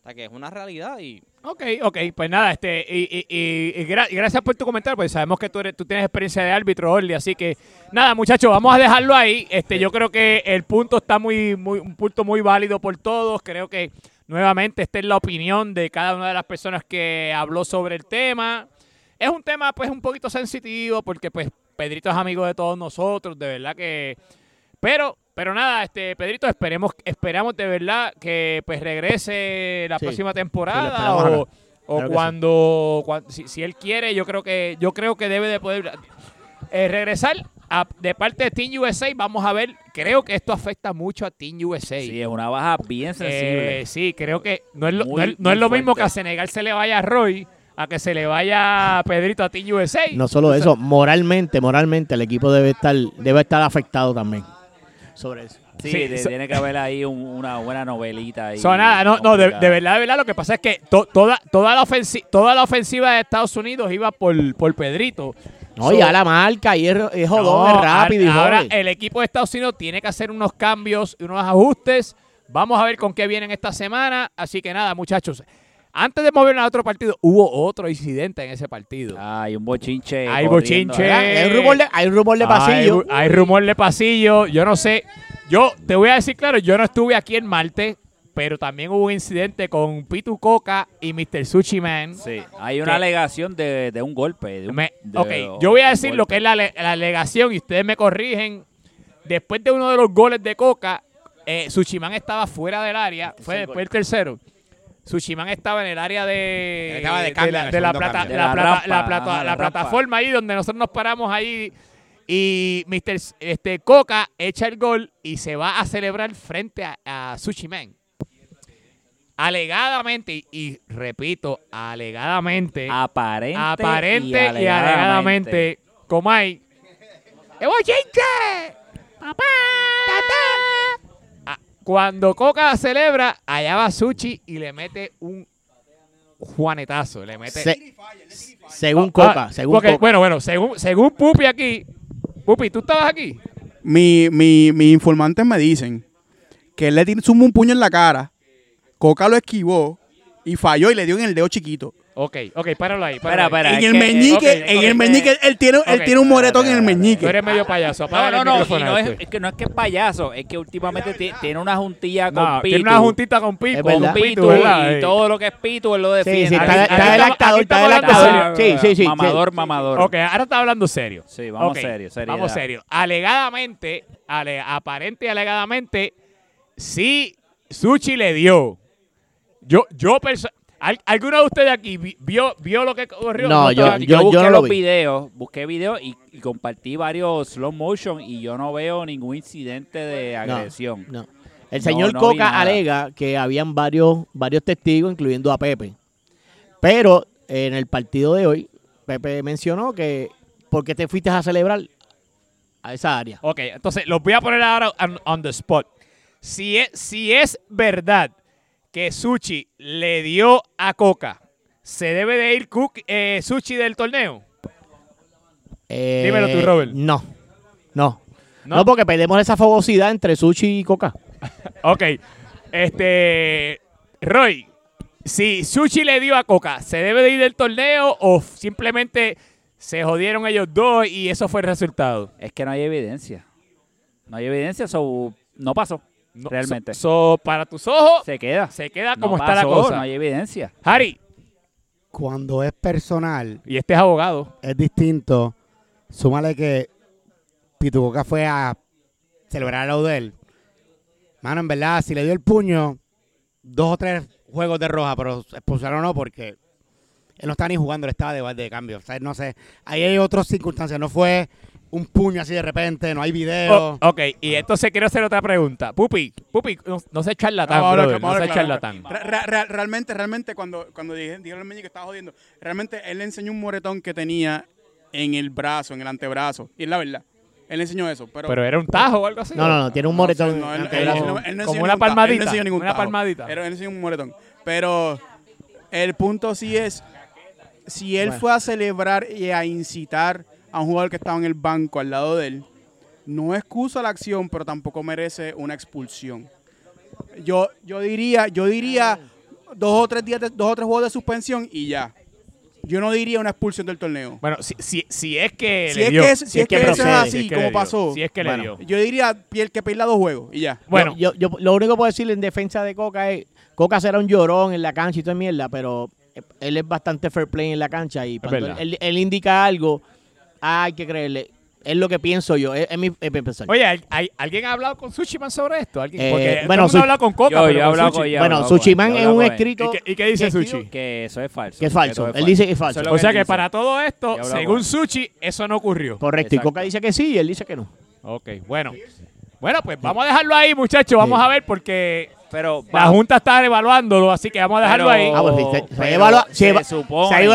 O sea que es una realidad y Ok, ok, pues nada, este, y, y- y- y gracias por tu comentario, pues sabemos que tú, eres, tú tienes experiencia de árbitro, Orly, así que nada, muchachos, vamos a dejarlo ahí. Este, yo creo que el punto está muy, muy, un punto muy válido por todos. Creo que nuevamente esta es la opinión de cada una de las personas que habló sobre el tema. Es un tema, pues, un poquito sensitivo, porque pues Pedrito es amigo de todos nosotros, de verdad que. Pero, pero nada, este, Pedrito, esperemos, esperamos de verdad que pues regrese la Sí, próxima temporada o, o Claro que sí. cuando, cuan- si, si él quiere, yo creo que yo creo que debe de poder eh, regresar a- de parte de Team USA. Vamos a ver, creo que esto afecta mucho a Team USA. Sí, es una baja bien sensible. Eh, sí, creo que no es lo, Muy, no es, no es muy lo mismo que a Senegal se le vaya a Roy a que se le vaya Pedrito a Team USA. No solo eso, moralmente, moralmente el equipo debe estar, debe estar afectado también sobre eso. Sí, sí, de- so- tiene que haber ahí un- una buena novelita ahí. So, nada, no, no, de, verdad, de verdad, lo que pasa es que to- toda, toda, la ofensi- toda la ofensiva de Estados Unidos iba por, por Pedrito. No, So- ya la marca y es, es jodón, No, es rápido y a- Ahora el equipo de Estados Unidos tiene que hacer unos cambios y unos ajustes. Vamos a ver con qué vienen esta semana. Así que nada, muchachos. Antes de movernos a otro partido, hubo otro incidente en ese partido. Hay un bochinche. Hay corriendo, bochinche. Hay un rumor de, hay rumor de pasillo. Hay, hay rumor de pasillo. Yo no sé. Yo te voy a decir claro, yo no estuve aquí en Marte, pero también hubo un incidente con Pitu Coca y Mr. Sushi Man. Sí, hay una Que- alegación de, de un golpe. de un- Me- de- ok, yo voy a decir lo que es la, ale- la alegación y ustedes me corrigen. Después de uno de los goles de Coca, eh, Suchiman estaba fuera del área. Fue después del tercero. Suchiman estaba en el área de, la, el plataforma ahí donde nosotros nos paramos ahí. Y Mr. Este, Coca echa el gol y se va a celebrar frente a, a Sushiman. Alegadamente, y, y repito, alegadamente, Aparente, aparente y, y alegadamente, alegadamente. Comay. ¡Es! ¡Papá! ¡Tatá! Ah, cuando Coca celebra, allá va Suchi y le mete un juanetazo. Le mete. Se- según Ah, Coca, según porque, Coca. Bueno, bueno, según, según Pupi aquí. Pupi, ¿tú estabas aquí? Mi, mi, mis informantes me dicen que él le tiró sumó un puño en la cara, Coca lo esquivó y falló y le dio en el dedo chiquito. Ok, ok, páralo ahí. Páralo ahí. en el que- meñique, en el meñique, él tiene, él tiene un moretón en el Tú meñique. eres medio payaso. No, Apaga no, el no, no es, este. es que no es que es payaso, es que últimamente ti- tiene una juntilla con No, Pitu. tiene una juntita con Pitu. Con verdad. Pitu, ¿verdad? y todo lo que es Pitu él lo Sí, defiende. sí, Aquí- está, está está serio. Sí, sí, sí. Mamador, mamador. Ok, ahora está hablando serio. Sí, vamos serio, seriedad. Vamos serio. Alegadamente, ale- aparente y alegadamente, sí, Suchi le dio. Yo, yo ¿al- ¿Alguno de ustedes aquí vi- vio, vio lo que ocurrió? No, yo- aquí? yo, busqué no lo los vi. videos, busqué videos y, y compartí varios slow motion y yo no veo ningún incidente de agresión. no. El señor Coca alega que habían varios, varios testigos, incluyendo a Pepe. Pero en el partido de hoy, Pepe mencionó que ¿por qué te fuiste a celebrar a esa área? Ok, entonces los voy a poner ahora on, on the spot. Si es, si es verdad que Suchi le dio a Coca, ¿se debe de ir Cook, eh, Suchi del torneo? Eh, Dímelo tú, Robert. No, no. ¿No? No, porque perdemos esa fogosidad entre Sushi y Coca. Ok. Este. Roy, si Sushi le dio a Coca, ¿se debe de ir del torneo o simplemente se jodieron ellos dos y eso fue el resultado? Es que no hay evidencia. No hay evidencia, so, no pasó. No, Realmente. So, so, para tus ojos, se, Se queda. queda No como está la cosa. No hay evidencia. Harry, Cuando es personal, y este es abogado. es distinto. Súmale que Pitucoca fue a celebrar a Laudel. Mano, en verdad, si le dio el puño, dos o tres juegos de roja, pero expulsaron o no, porque él no estaba ni jugando, él estaba de, de cambio. O sea, no sé. Ahí hay otras circunstancias. No fue un puño así de repente, no hay video. Oh, ok, y entonces quiero hacer otra pregunta. Pupi, Pupi, no, no seas charlatán, hablar- brother, no seas claro. charlatán. Re- re- re- realmente, realmente, cuando, cuando dije, dijeron el meñique que estaba jodiendo, realmente él le enseñó un moretón que tenía en el brazo, en el antebrazo. Y es la verdad. Él le enseñó eso. Pero, Pero era un tajo o algo así. No, no, no, tiene un No, moretón. no, él- él- él no- no Como una tajo, él no palmadita, una tajo. palmadita. Pero él enseñó un moretón. Pero el punto sí es, si él Bueno. fue a celebrar y a incitar a un jugador que estaba en el banco al lado de él, no excusa la acción, pero tampoco merece una expulsión. Yo, yo diría, yo diría dos o tres días, de- dos o tres juegos de suspensión y ya. Yo no diría una expulsión del torneo. Bueno, si, si, si es que Si le es dio. que es- si es que eso es así, si es que como le dio, pasó. Si es que Bueno. le dio. Yo diría piel que pedirla dos juegos y ya. Bueno, yo, yo, lo único que puedo decirle en defensa de Coca es, Coca será un llorón en la cancha y toda mierda, pero él es bastante fair play en la cancha y cuando él indica algo, hay que creerle. Es lo que pienso yo, es, es mi, es mi pensar. Oye, ¿hay- hay- ¿alguien ha hablado con Sushiman sobre esto? ¿Alguien? Eh, Porque bueno, mundo Su- ha hablado con Coca, Yo- pero yo he con hablado Sushi. con- bueno, Sushiman yo he es un escrito ¿Y qué, y qué dice que Sushi? Que eso es falso. que es falso. Él dice que es falso. Eso lo O sea él que dice. para todo esto, según. Sushi, eso no ocurrió. Correcto, y Exacto. Coca dice que sí y él dice que no. Ok, bueno. Bueno, pues vamos a dejarlo ahí, muchachos. Vamos Sí. a ver porque Pero la Junta está evaluándolo, así que vamos a dejarlo Pero- ahí. Ah, pues, se- se se supone-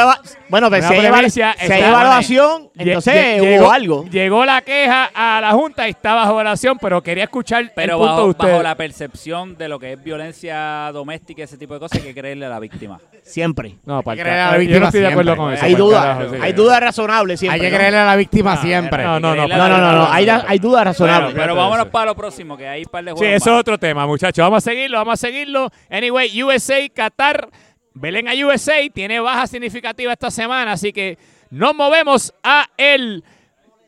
bueno, pues si hay, si hay evaluación, entonces lle- hubo llegó, algo. Llegó la queja a la Junta y está bajo evaluación, pero quería escuchar Pero el punto de bajo, la percepción de lo que es violencia doméstica y ese tipo de cosas, hay que creerle a la víctima. Siempre. No, para el creer a la yo víctima no estoy de acuerdo siempre. con eso. Hay dudas, sí. hay dudas razonables siempre. hay que creerle a la víctima No, siempre. no, no, no, No, no, no, hay, da- hay dudas razonables. Pero vámonos para lo próximo, que hay un par de Sí, juegos eso es otro tema, muchachos. Vamos a seguirlo, vamos a seguirlo. Anyway, USA, Qatar, Belén a USA, tiene baja significativa esta semana, así que nos movemos a el...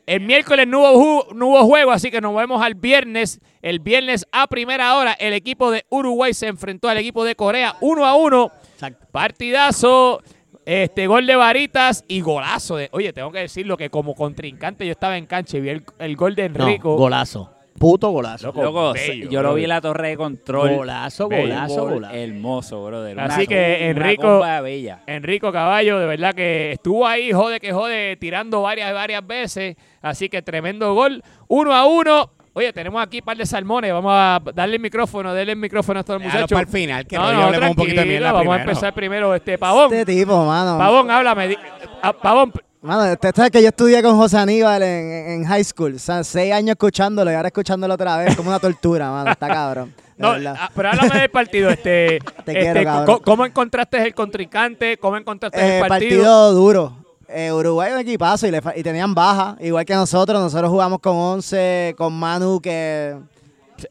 El miércoles no hubo, no hubo juego, así que nos movemos al viernes. El viernes a primera hora, el equipo de Uruguay se enfrentó al equipo de Corea 1 a 1. Exacto. Partidazo, este gol de varitas y golazo. De, oye, tengo que decirlo que como contrincante yo estaba en cancha y vi el, el gol de No, Enrico. golazo. Puto golazo. Loco, Loco, bello, yo lo vi en la torre de control. Golazo, Bello. golazo, Gol golazo. Hermoso, brother. Así Una- que, Enrico- bella. Enrico Caballo, de verdad que estuvo ahí, jode que jode, tirando varias, varias veces. Así que tremendo gol. Uno a uno. Oye, tenemos aquí un par de salmones. Vamos a darle el micrófono, darle el micrófono a estos muchachos. para el final, que no, no, no, un poquito de Vamos a primero. empezar primero. Este, Pavón, Este tipo, mano. Pavón, háblame. di- ah, Pavón, Mano, usted sabe que yo estudié con José Aníbal en, en- high school. O sea, seis años escuchándolo y ahora escuchándolo otra vez. Como una tortura, mano. Está cabrón. No, ah, pero háblame del partido. Este, Te este, quiero, cabrón. ¿Cómo encontraste el contrincante? ¿Cómo encontraste Eh, el partido? partido duro. Eh, Uruguay es un equipazo y, le y tenían baja, igual que nosotros. Nosotros jugamos con 11, con Manu, que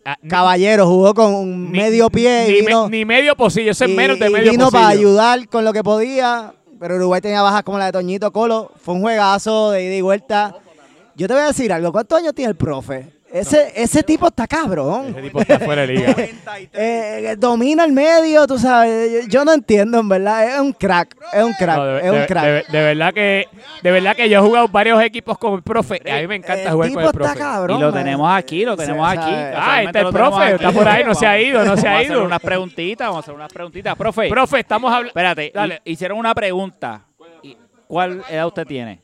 Ah, Caballero jugó con un ni- medio pie ni, y me- vino, ni medio pocillo, eso es menos de medio vino pocillo. para ayudar con lo que podía. Pero Uruguay tenía bajas como la de Toñito Colo. Fue un juegazo de ida y vuelta. Yo te voy a decir algo. ¿Cuántos años tiene el profe? Ese, ese tipo está cabrón. Ese tipo está fuera de liga. Eh, domina el medio, tú sabes. Yo, no entiendo, en verdad. Es un crack. Es un crack. No, de, es un crack. de- de verdad que de verdad que yo he jugado varios equipos con el profe. y a mí me encanta el jugar tipo con el está profe. cabrón. y lo tenemos aquí, lo tenemos Sí, aquí. Ah, está el profe, está por ahí, no se ha ido, no se ha Vamos a hacer ido. unas preguntitas, vamos a hacer unas preguntitas. Profe, Profe, estamos hablando. espérate, Dale. hi- hicieron una pregunta. ¿Y ¿Cuál edad usted tiene?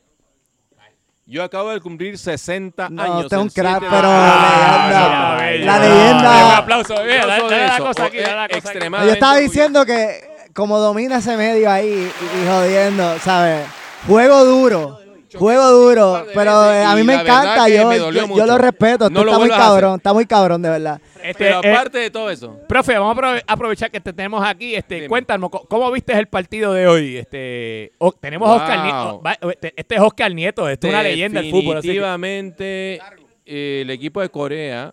Yo acabo de cumplir 60 No, años. usted es un crack, 7 de pero Ah, leyenda. mira, La leyenda. Un aplauso, de la eso, cosa aquí, o- dale la cosa aquí. extremadamente Yo estaba diciendo que como domina ese medio ahí y, y jodiendo, ¿sabes? Juego duro. Juego duro, pero veces eh, a mí me encanta, yo, me yo, lo respeto, No tú lo está muy cabrón, está muy cabrón, de verdad. Este, Pero eh, aparte de todo eso, profe, vamos a aprove- aprovechar que te tenemos aquí. Este, Dime. cuéntanos, ¿cómo viste el partido de hoy? Este, tenemos a Oscar Wow. Nieto. va- este este es Oscar Nieto, este es una leyenda del fútbol. Definitivamente, eh, el equipo de Corea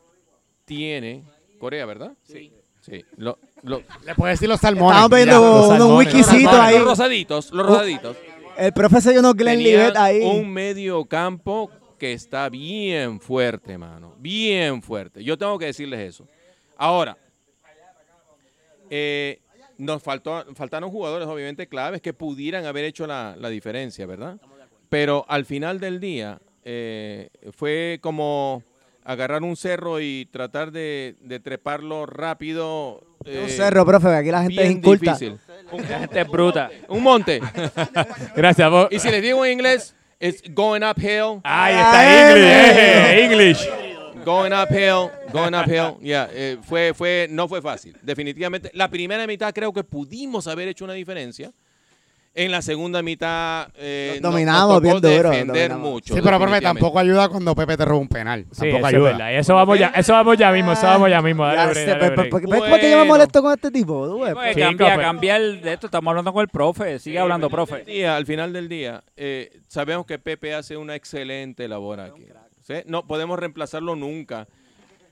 tiene. Corea, ¿verdad? Sí. Sí. Lo- lo- Le puedes decir los salmones. Estamos viendo los unos wikisitos los ahí. rosaditos, los rosaditos. El profe se dio unos Glenn Libet ahí. un medio campo que está bien fuerte, mano. Bien fuerte. Yo tengo que decirles eso. Ahora, eh, nos faltó, faltaron jugadores, obviamente, claves que pudieran haber hecho la, la diferencia, ¿verdad? Pero al final del día eh, fue como agarrar un cerro y tratar de, de treparlo rápido. eh, un cerro, profe, aquí la gente es inculta. difícil. La gente es bruta. Un monte. Gracias, vos. Y si les digo en inglés, es going uphill. Ahí está English, eh, English. Going uphill, going uphill. Yeah, eh, fue, fue, no fue fácil. Definitivamente. La primera mitad creo que pudimos haber hecho una diferencia. En la segunda mitad eh, Nos dominamos nos bien duro, defender dominamos. mucho. Sí, pero profe, tampoco ayuda cuando Pepe te roba un penal. Sí, tampoco eso es ayuda. verdad. Eso vamos ya, eso vamos ya mismo, eso vamos ya mismo. Dale, Ya dale, pero- break. ¿por qué- ¿Ves por qué yo me Bueno. molesto con este tipo? Ves, Pues, Chico, cambia, pero- cambiar de esto. Estamos hablando con el profe. Sigue hablando, profe. día, al final del día, eh, sabemos que Pepe hace una excelente labor aquí. ¿sí? No podemos reemplazarlo nunca.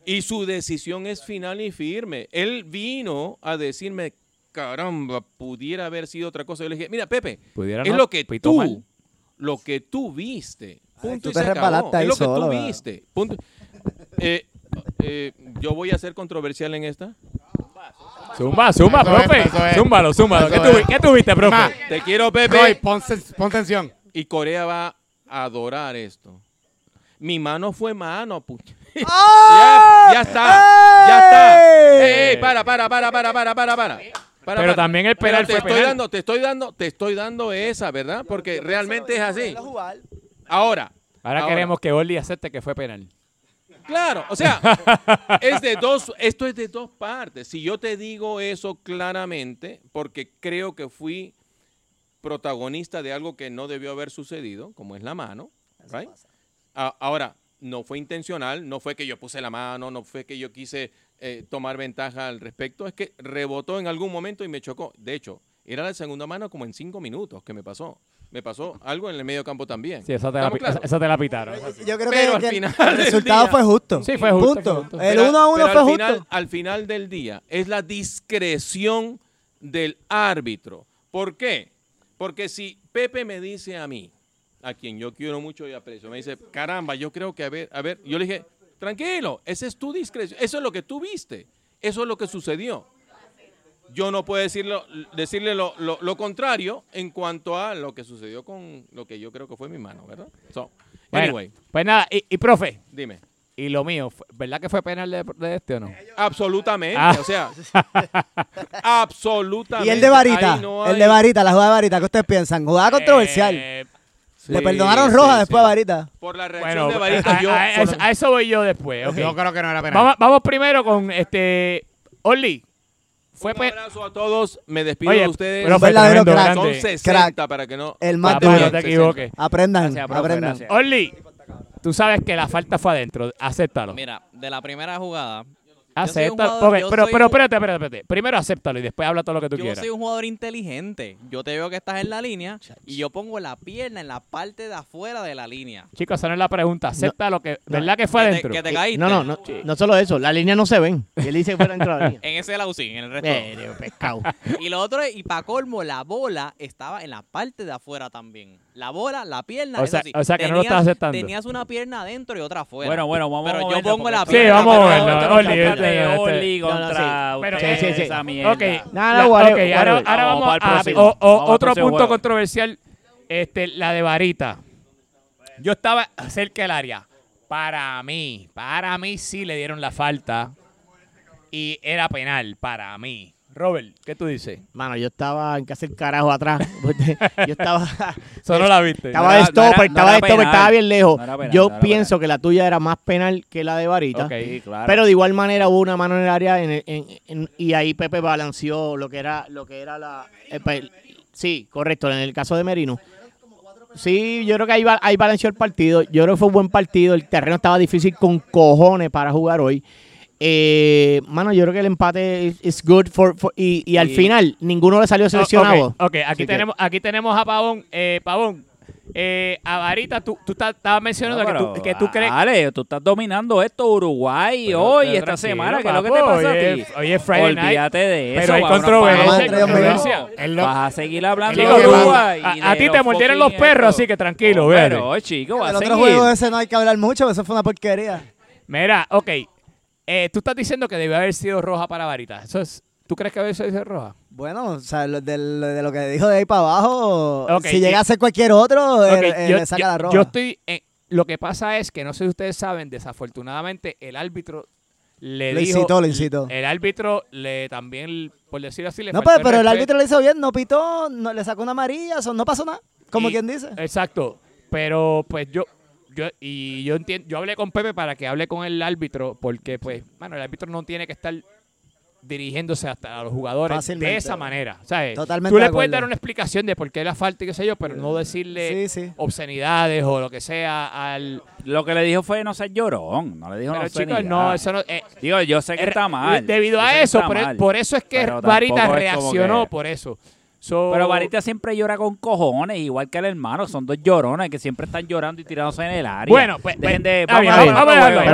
Y su decisión es final y firme. Él vino a decirme, caramba, pudiera haber sido otra cosa. Yo le dije, mira, Pepe, Pudiera es no, lo que tú, mal. lo que tú viste. Punto tú y te se acabó. resbalaste ahí Es lo que solo, tú ¿verdad? viste. Punto. Eh, eh, yo voy a ser controversial en esta. Zumba, zumba, Eso es, profe. eso es. Zúmbalo, zúmbalo. ¿Qué, Eso tuvi- es. ¿Qué tuviste, profe? Ma, Te quiero, Pepe. Roy, pon, pon tensión. Y Corea va a adorar esto. Mi mano fue mano, pu- ¡Ah! ya, ya está, ya está. Ey, ey, para, para, para, para, para, para, para. Para, Pero para. también el Pero penal te fue estoy penal. dando, te estoy dando, te estoy dando esa, ¿verdad? Porque realmente es así. Ahora, Ahora, queremos que Oli acepte que fue penal. claro, o sea, es de dos, esto es de dos partes. Si yo te digo eso claramente, porque creo que fui protagonista de algo que no debió haber sucedido, como es la mano, right? Ahora, no fue intencional, no fue que yo puse la mano, no fue que yo quise eh, tomar ventaja al respecto, es que rebotó en algún momento y me chocó. De hecho, era la segunda mano como en cinco minutos que me pasó. Me pasó algo en el medio campo también. Sí, eso te, la, esa- esa te la pitaron. Yo creo Pero que, al que final el del resultado día- fue justo. Sí, fue justo, Punto. fue justo. El Pero- 1 a 1 pero fue al justo. final, al final del día es la discreción del árbitro. ¿Por qué? Porque si Pepe me dice a mí, a quien yo quiero mucho y aprecio, me dice, caramba, yo creo que a ver, a ver, yo le dije, tranquilo, esa es tu discreción, eso es lo que tú viste, eso es lo que sucedió. Yo no puedo decirlo, decirle lo, lo- lo contrario en cuanto a lo que sucedió con lo que yo creo que fue mi mano, ¿verdad? So, Bueno, anyway, pues nada, y, y, profe, dime. y lo mío, ¿fue- ¿verdad que fue penal de, de este o no? Absolutamente, Ah. o sea, absolutamente. Y el de Varita, el de Varita, la jugada de Varita, ¿qué ustedes piensan? Jugada controversial. Eh, Le Sí, perdonaron sí, roja sí. después a Varita. Por la reacción bueno, de Varita, a, yo... a- a eso, a eso voy yo después. ok. Yo creo que no era penal. Vamos, vamos primero con este. Oli, Fue Un pe- abrazo a todos. Me despido Oye, de ustedes. pero Un fue verdadero tremendo, crack. Son grande. 60 para que no. El más Papá, duro. no te equivoques. Aprendan, Gracias, profe, aprendan. gracias. Orly, tú sabes que la falta fue adentro. Acéptalo. Mira, de la primera jugada, yo yo pero, soy pero un- espérate, espérate, espérate. Primero acéptalo y después habla todo lo que tú yo quieras. soy un jugador inteligente. Yo te veo que estás en la línea y yo pongo la pierna en la parte de afuera de la línea. Chicos, esa no es la pregunta. Acepta lo que. ¿Verdad que fue Que te- adentro? que te caíste. No, no, no, no solo eso, las líneas no se ven. Y él dice que fue dentro de la línea. En ese lado sí, en el resto. Eh, pescado. Y lo otro es, y para colmo, la bola estaba en la parte de afuera también. La bola, la pierna, O eso sea- sí, o sea que no lo tenías- estás aceptando. Tenías una pierna adentro y otra afuera. Bueno, bueno, vamos Pero a yo movernos, pongo la porque Sí, pierna. vamos a No, no, contra sí. Pero- ustedes, sí, sí, sí. esa mierda. Ok, Nada, ok, ahora, Vamos a otro punto juego. controversial, este, la de Varita. Yo estaba cerca del área. Para mí, para mí sí le dieron la falta y era penal para mí. Robert, ¿qué tú dices? Mano, yo estaba en casa el carajo atrás. yo estaba. Eso no la viste. Estaba No de no stopper, era- no estaba era de stopper, penal. estaba bien lejos. No penal, yo no pienso penal. que la tuya era más penal que la de Varita. Ok. Sí, claro. Pero de igual manera hubo una mano en el área en el- en- en- y ahí Pepe balanceó lo que era lo que era la eh, pe- sí, correcto, en el caso de Merino. Sí, yo creo que ahí, ahí balanceó el partido. Yo creo que fue un buen partido. El terreno estaba difícil con cojones para jugar hoy. Eh, mano, yo creo que el empate is, is good for, for- y, y al Y- final ninguno le salió seleccionado. Ok, ok, aquí, Así que- tenemos, aquí tenemos a Pavón. Eh, Pavón, eh, a Varita, tú, tú estás- estabas mencionando No, que, tú, que tú crees... Ale, tú estás dominando esto, Uruguay, Pero, hoy, pero esta semana. ¿Qué es lo que te pasa hoy a es- ti? hoy es Friday night, Olvídate de eso. Pero hay controversia. Es Vas a seguir hablando Chico, de Uruguay. a, ti te mordieron los perros, así que tranquilo, Oh. Pero, chico, vas El otro seguir. juego ese no hay que hablar mucho, eso fue una porquería. Mira, ok. Eh, tú estás diciendo que debió haber sido roja para Varita. Eso es, ¿Tú crees que debe ser roja? Bueno, o sea, de lo que dijo de ahí para abajo, si llega a ser cualquier otro, él- Ok, él yo, le saca yo- la roja. yo estoy. lo que pasa es que no sé si ustedes saben, desafortunadamente el árbitro le Lo dijo. incitó, lo incitó. El árbitro le también, por decirlo así, le no, pero, pero el árbitro le hizo bien, no pitó, no, le sacó una amarilla, so- no pasó nada, como Y- quien dice. Exacto. Pero pues yo, yo y yo entiendo, yo hablé con Pepe para que hable con el árbitro, porque pues, bueno, el árbitro no tiene que estar dirigiéndose hasta a los jugadores Fácilmente. de esa manera. ¿sabes? Totalmente Tú le de puedes dar una explicación de por qué la falta y qué sé yo, pero no decirle Sí, sí. obscenidades o lo que sea al... Lo que le dijo fue no ser llorón. No le dijo Pero no chicos, ser no, eso no... eh, Digo, yo sé que está mal. Debido a eso, por, mal. por eso es que Varita reaccionó que- por eso. So- Pero Varita siempre llora con cojones, igual que el hermano. Son dos llorones que siempre están llorando y tirándose en el área. Bueno, pues, Dejen de. está bien, a vamos- ver, vamos a dejarlo ahí,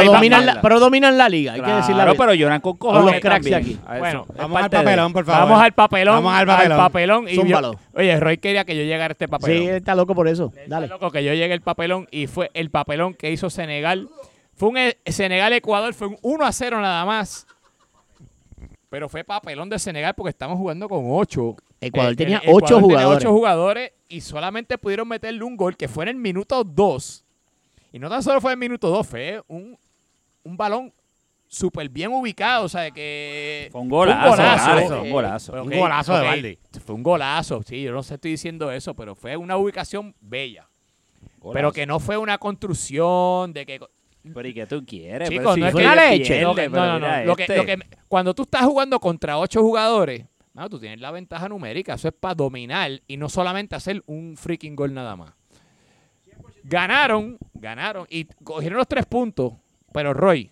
Pero, dominan la, pero dominan la liga, hay que decir la pero lloran con cojones. los cracks aquí. Bueno, Vamos al de- papelón, por favor. Vamos al papelón. Vamos al papelón. papelón y yo- oye, Roy quería que yo llegara a este papelón. Sí, él está loco por eso. Está Dale. loco que yo llegue el papelón y fue el papelón que hizo Senegal. Fue un eh, Senegal-Ecuador, fue un 1 a 0 nada más. Pero fue papelón de Senegal porque estamos jugando con 8. Ecuador tenía ocho jugadores. 8 jugadores y solamente pudieron meterle un gol que fue en el minuto 2. Y no tan solo fue en el minuto 2, fue un, un balón súper bien ubicado. O sea, de que. Fue un golazo, dale, eh, fue un golazo. ok, Un golazo de ok, Baldi. Fue un golazo, sí, yo no sé, estoy diciendo eso, pero fue una ubicación bella. Golazo. Pero que no fue una construcción de que... Pero ¿y qué tú quieres? Chicos, si no es que una leche. Lo que- no, no, no. Lo que, este. lo que- cuando tú estás jugando contra ocho jugadores, mano, tú tienes la ventaja numérica. Eso es para dominar y no solamente hacer un freaking gol nada más. Ganaron, ganaron y cogieron los tres puntos. Pero Roy,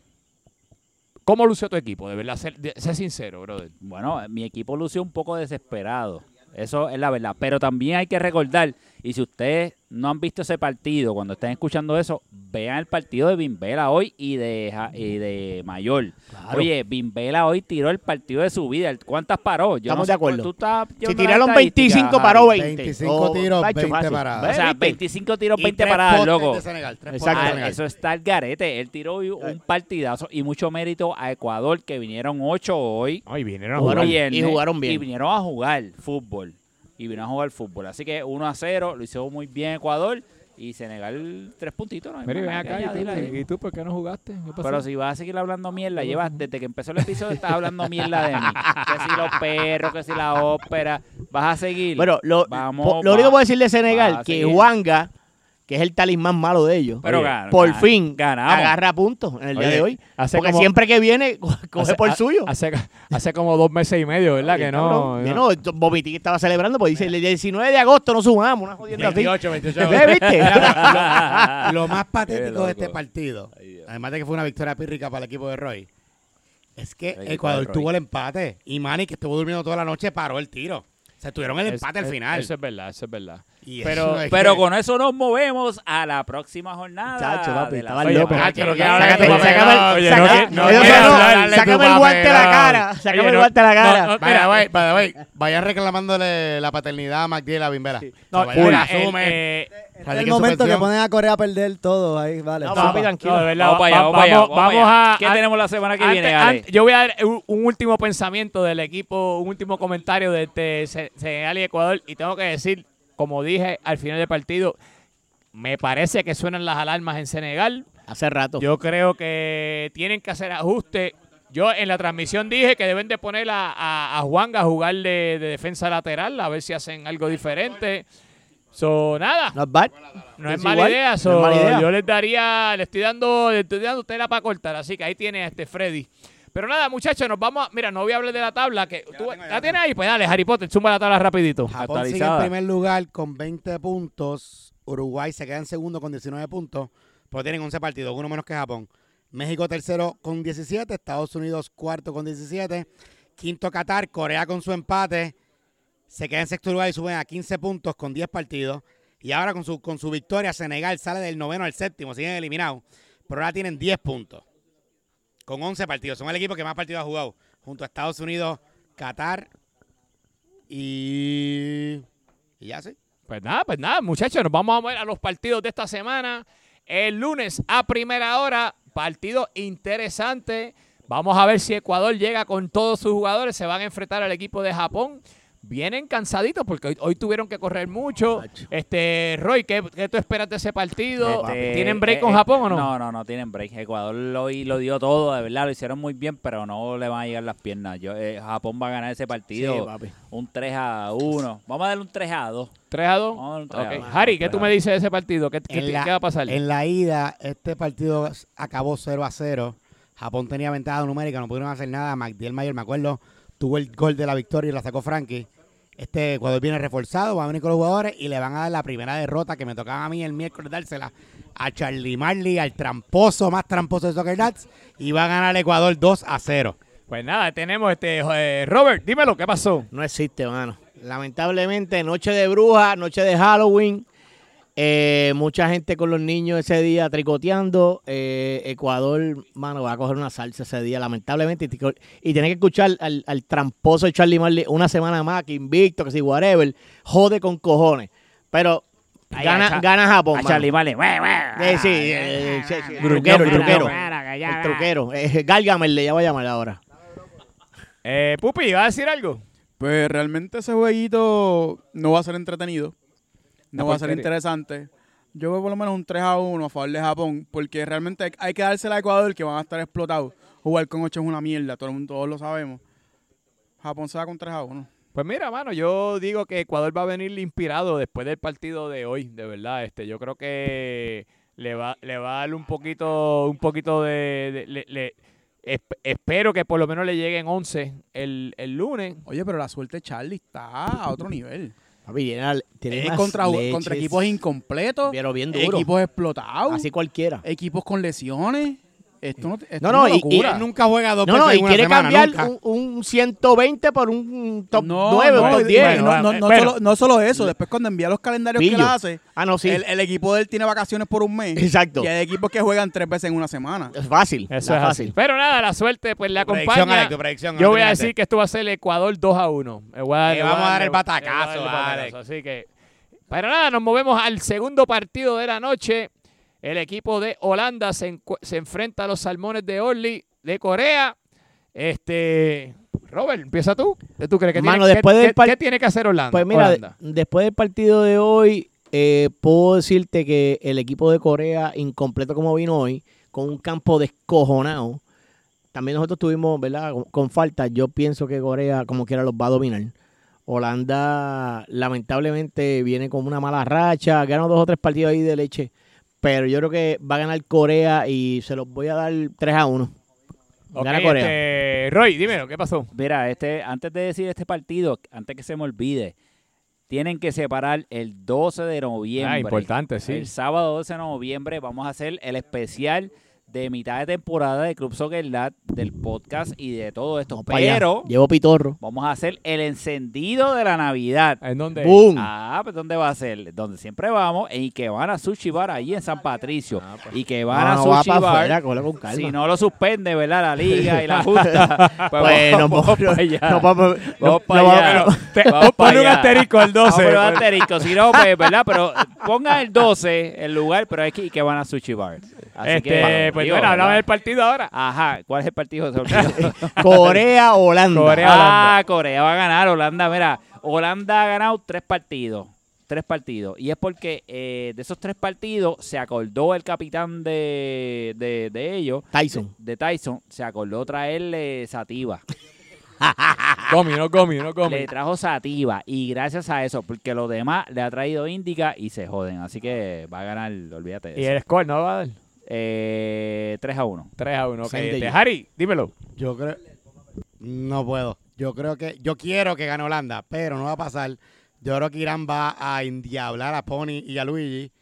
¿cómo lució tu equipo? De verdad, de- ser sincero, brother. Bueno, mi equipo lució un poco desesperado. Eso es la verdad. Pero también hay que recordar, y si ustedes no han visto ese partido, cuando estén escuchando eso, vean el partido de Bimbela hoy y de, y de Mayor. Oye, Bimbela hoy tiró el partido de su vida. ¿Cuántas paró? Yo Estamos sé de acuerdo. tú estás Si tiraron las estadísticas, 25, Javi. paró 20. 25 Oh, tiros, tacho, 20 fácil. paradas. O sea, ¿Viste? 25 tiros, Y 20 tres paradas, loco. de Senegal, tres Exacto. de Ah, Senegal. eso está el garete. Él tiró un partidazo y mucho mérito a Ecuador, que vinieron 8 hoy. Ay, vinieron a viernes, y jugaron bien. Y vinieron a jugar fútbol. Y vinieron a jugar fútbol. Así que 1 a 0, lo hizo muy bien Ecuador. Y Senegal, tres puntitos. No Mira, ven acá, ¿y ahí. tú, ¿y tú por qué no jugaste? Pero si vas a seguir hablando mierda, llevas desde que empezó el episodio, estás hablando mierda de mí. Que si los perros, que si la ópera. Vas a seguir. Bueno, lo, Vamos, lo único que puedo decir de Senegal, que. Juanga que es el talismán malo de ellos, Pero oye, por fin ganamos. agarra puntos en el día de hoy. hace Porque como- siempre que viene, co- coge Hace- por ha- suyo. Hace, hace como dos meses y medio, ¿verdad? Oye, que no. que no. no, estaba celebrando porque dice el 19 de agosto no sumamos, una jodienda así. 28, 28. ¿Ves, viste? Lo más patético de este partido, además de que fue una victoria pírrica para el equipo de Roy, es que El Ecuador tuvo el empate y Manny, que estuvo durmiendo toda la noche, paró el tiro. Se tuvieron el Es- empate al es- final. Eso es verdad, eso es verdad. Y pero- Pero que- con eso nos movemos a la próxima jornada. Chacho, papi, de la estaba Oye, loco. pero que. Oye, no no no, Sácame el guante a la cara. Sácame el no- guante a la cara. no, no, way, by the way, vayan reclamándole la paternidad a McDill y a Bimbera. No, vayan, mira, asume. el, eh, Es el en momento que ponen a Corea a perder todo ahí, vale. No, papi, tranquilo. no, de verdad, Vamos para allá, va- vamos para allá, vamos- vamos a. ¿Qué a- tenemos la semana que antes- viene, Ale? antes- yo voy a dar un, un último pensamiento del equipo, un último comentario de este Se- Senegal y Ecuador. Y tengo que decir, como dije al final del partido, me parece que suenan las alarmas en Senegal. Hace rato. Yo creo que tienen que hacer ajustes. Yo en la transmisión dije que deben de poner a, a, a Juanga a jugar de, de defensa lateral, a ver si hacen algo diferente. So, nada, bad. no es mala idea. no so, es mala idea. Yo les daría, le estoy dando, le estoy dando tela para cortar, así que ahí tiene este Freddy. Pero nada, muchachos, nos vamos a, mira, no voy a hablar de la tabla, que tú, ¿la tienes ahí? Pues dale, Harry Potter, zumba la tabla rapidito. Japón sigue en primer lugar con 20 puntos. Uruguay se queda en segundo con 19 puntos. Pero tienen 11 partidos, uno menos que Japón. México tercero con 17. Estados Unidos cuarto con 17. Quinto Qatar. Corea con su empate. Se queda en sexto lugar y suben a 15 puntos con 10 partidos. Y ahora con su, con su victoria, Senegal sale del noveno al séptimo. Siguen eliminados. Pero ahora tienen 10 puntos. Con 11 partidos. Son el equipo que más partidos ha jugado. Junto a Estados Unidos, Qatar y... Y ya sí. Pues nada, pues nada, muchachos, nos vamos a mover a los partidos de esta semana. El lunes a primera hora, partido interesante. Vamos a ver si Ecuador llega con todos sus jugadores. Se van a enfrentar al equipo de Japón. Vienen cansaditos porque hoy, hoy tuvieron que correr mucho. Este, Roy, ¿qué, qué tú esperas de ese partido? Este, ¿Tienen break eh, con eh, Japón o no? No, no, no tienen break. Ecuador lo, y lo dio todo, de verdad, lo hicieron muy bien, pero no le van a llegar las piernas. Yo, eh, Japón va a ganar ese partido Sí, papi. un 3 a 1. Vamos a darle un 3 a 2. 3 a 2. Vamos a darle un 3 Ok. a 2. Harry, ¿qué tú me dices de ese partido? ¿Qué, qué- la- qué va a pasar? En la ida, este partido acabó 0 a 0. Japón tenía ventaja numérica, no pudieron hacer nada. McDiel Mayer, me acuerdo, tuvo el gol de la victoria y la sacó Frankie. Este Ecuador viene reforzado, va a venir con los jugadores y le van a dar la primera derrota que me tocaba a mí el miércoles dársela a Charlie Marley, al tramposo, más tramposo de Soccer Dats, y va a ganar Ecuador 2 a 0. Pues nada, tenemos este eh, Robert, dímelo, ¿qué pasó? No existe, mano. Lamentablemente, noche de bruja, noche de Halloween. Eh, mucha gente con los niños ese día tricoteando. eh, Ecuador, mano, va a coger una salsa ese día, lamentablemente. Y, tiene que escuchar al, al tramposo de Charlie Marley una semana más, que invicto, que si whatever. Jode con cojones. Pero Ay, gana, gana Japón, A mano. Charlie Marley. Eh, sí, eh, sí, sí, truquero, el truquero. El truquero. Eh, Gargamel le ya voy a llamar ahora. Eh, Pupi, ¿va a decir algo? Pues realmente ese jueguito no va a ser entretenido. No va a ser interesante. Yo veo por lo menos un 3 a 1 a favor de Japón, porque realmente hay- que dársela a Ecuador que van a estar explotados. Jugar con 8 es una mierda, todo el mundo, todos lo sabemos. Japón se va con 3 a 1. Pues mira, mano, yo digo que Ecuador va a venir inspirado después del partido de hoy, de verdad. Este, yo creo que le va, le va a dar un poquito, un poquito de, de- le- le- esp- espero que por lo menos le lleguen 11 el, el lunes. Oye, pero la suerte de Charlie está a otro nivel. Tiene, contra, contra equipos incompletos, Pero bien duro. equipos explotados, Así cualquiera. equipos con lesiones. Esto no, esto No, y- y locura. Él nunca juega dos No, veces no, en y una quiere semana, cambiar un, un 120 por un top no, 9 no, o top y- 10. bueno, no, no, no Bueno. solo, no solo eso. Después cuando envía los calendarios que él hace, ah, no, sí. el, el equipo de él tiene vacaciones por un mes. Exacto. Y hay equipos que juegan tres veces en una semana. Es fácil. Eso es fácil. Pero nada, la suerte pues le Predicción, acompaña. Alex, tu predicción, Yo voy a decir que esto va a ser Ecuador 2 a 1. Le voy a- Le vamos a dar el batacazo, el. Así que. Pero nada, nos movemos al segundo partido de la noche. El equipo de Holanda se, se enfrenta a los Salmones de Orly de Corea. Este. Robert, empieza tú. ¿Qué tú crees que Mano, tiene, después qué- del qué- tiene que hacer Holanda? Pues mira, Holanda. después del partido de hoy, eh, puedo decirte que el equipo de Corea, incompleto como vino hoy, con un campo descojonado, también nosotros tuvimos, ¿verdad? Con, con falta, yo pienso que Corea como quiera los va a dominar. Holanda lamentablemente viene con una mala racha, ganó dos o tres partidos ahí de leche, pero yo creo que va a ganar Corea y se los voy a dar 3 a 1. Ok, Gana Corea. este, Roy, dímelo, ¿qué pasó? Mira, este, antes de decir este partido, antes que se me olvide, tienen que separar el 12 de noviembre. Ah, importante, sí. El sábado 12 de noviembre vamos a hacer el especial de mitad de temporada de Club Soccer Lat, del podcast y de todo esto. Vamos. Pero Llevo pitorro. vamos a hacer el encendido de la Navidad. ¿En dónde? ¡Boom! Ah, pues ¿dónde va a ser? Donde siempre vamos y que van a Sushi Bar ahí en San Patricio. Ah, pues. Y que van No, a va Sushi para Bar. afuera, con calma. Si no lo suspende, ¿verdad? La liga y la Junta. pues bueno, vamos, no, para allá. no, vamos- Vamos no, para no, allá. vamos- Vamos un asterisco al 12. Vamos un asterisco, si no, pues, ¿verdad? Pero pongan el 12 el lugar, pero es que, y que van a Sushi Bar. Así Este, que, pues digo, bueno, hablamos ¿verdad? del partido ahora. Ajá, ¿cuál es el partido? Corea, Holanda. Corea. ah, Corea va a ganar, Holanda, mira, Holanda ha ganado tres partidos. Tres partidos. Y es porque eh, de esos tres partidos se acordó el capitán de, de, de ellos, Tyson. de Tyson, se acordó traerle Sativa. Gomi, no Gomi, no Gomi. Le trajo Sativa. Y gracias a eso, porque los demás le ha traído Indica y se joden. Así que va a ganar, olvídate de Y eso. el score no va a dar. Eh, 3 a 1. 3 a 1. Ok, este. Harry, dímelo. Yo creo. No puedo. Yo creo que. Yo quiero que gane Holanda, pero no va a pasar. Yo creo que Irán va a endiablar a Pony y a Luigi.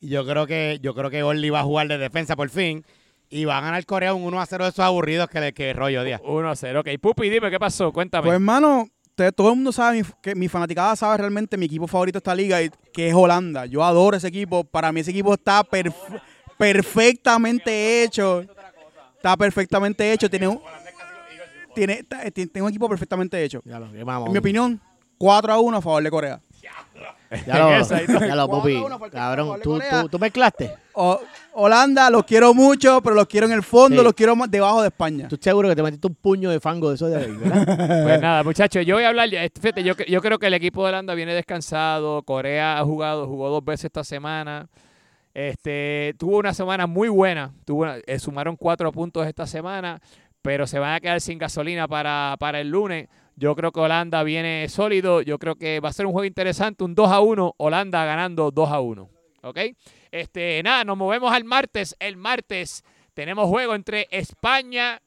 Y yo creo que yo creo que Orly va a jugar de defensa por fin. Y va a ganar Corea un 1 a 0 de esos aburridos que, que rollo día. 1 a 0. Ok, Pupi, dime qué pasó. Cuéntame. Pues hermano, usted- todo el mundo sabe mi- que mi fanaticada sabe realmente mi equipo favorito de esta liga, y- que es Holanda. Yo adoro ese equipo. Para mí ese equipo está perf- perfectamente hecho. Está perfectamente hecho. Tiene un, tiene, está- tiene- un equipo perfectamente hecho. En mi opinión, 4 a 1 a favor de Corea. Ya lo, Esa, ya lo, Pupi. Cabrón. ¿tú, tú, tú mezclaste. O- Holanda, los quiero mucho, pero los quiero en el fondo, Sí. los quiero más debajo de España. Tú seguro que te metiste un puño de fango de eso de ahí, ¿verdad? Pues nada, muchachos, yo voy a hablar. ya, este, Fíjate, yo, yo creo que el equipo de Holanda viene descansado. Corea ha jugado, jugó dos veces esta semana. Este, tuvo una semana muy buena. Tuvo una- eh, sumaron cuatro puntos esta semana, pero se van a quedar sin gasolina para, para el lunes. Yo creo que Holanda viene sólido. Yo creo que va a ser un juego interesante, un 2 a 1. Holanda ganando 2 a 1. ¿Ok? Este, nada, nos movemos al martes. El martes tenemos juego entre España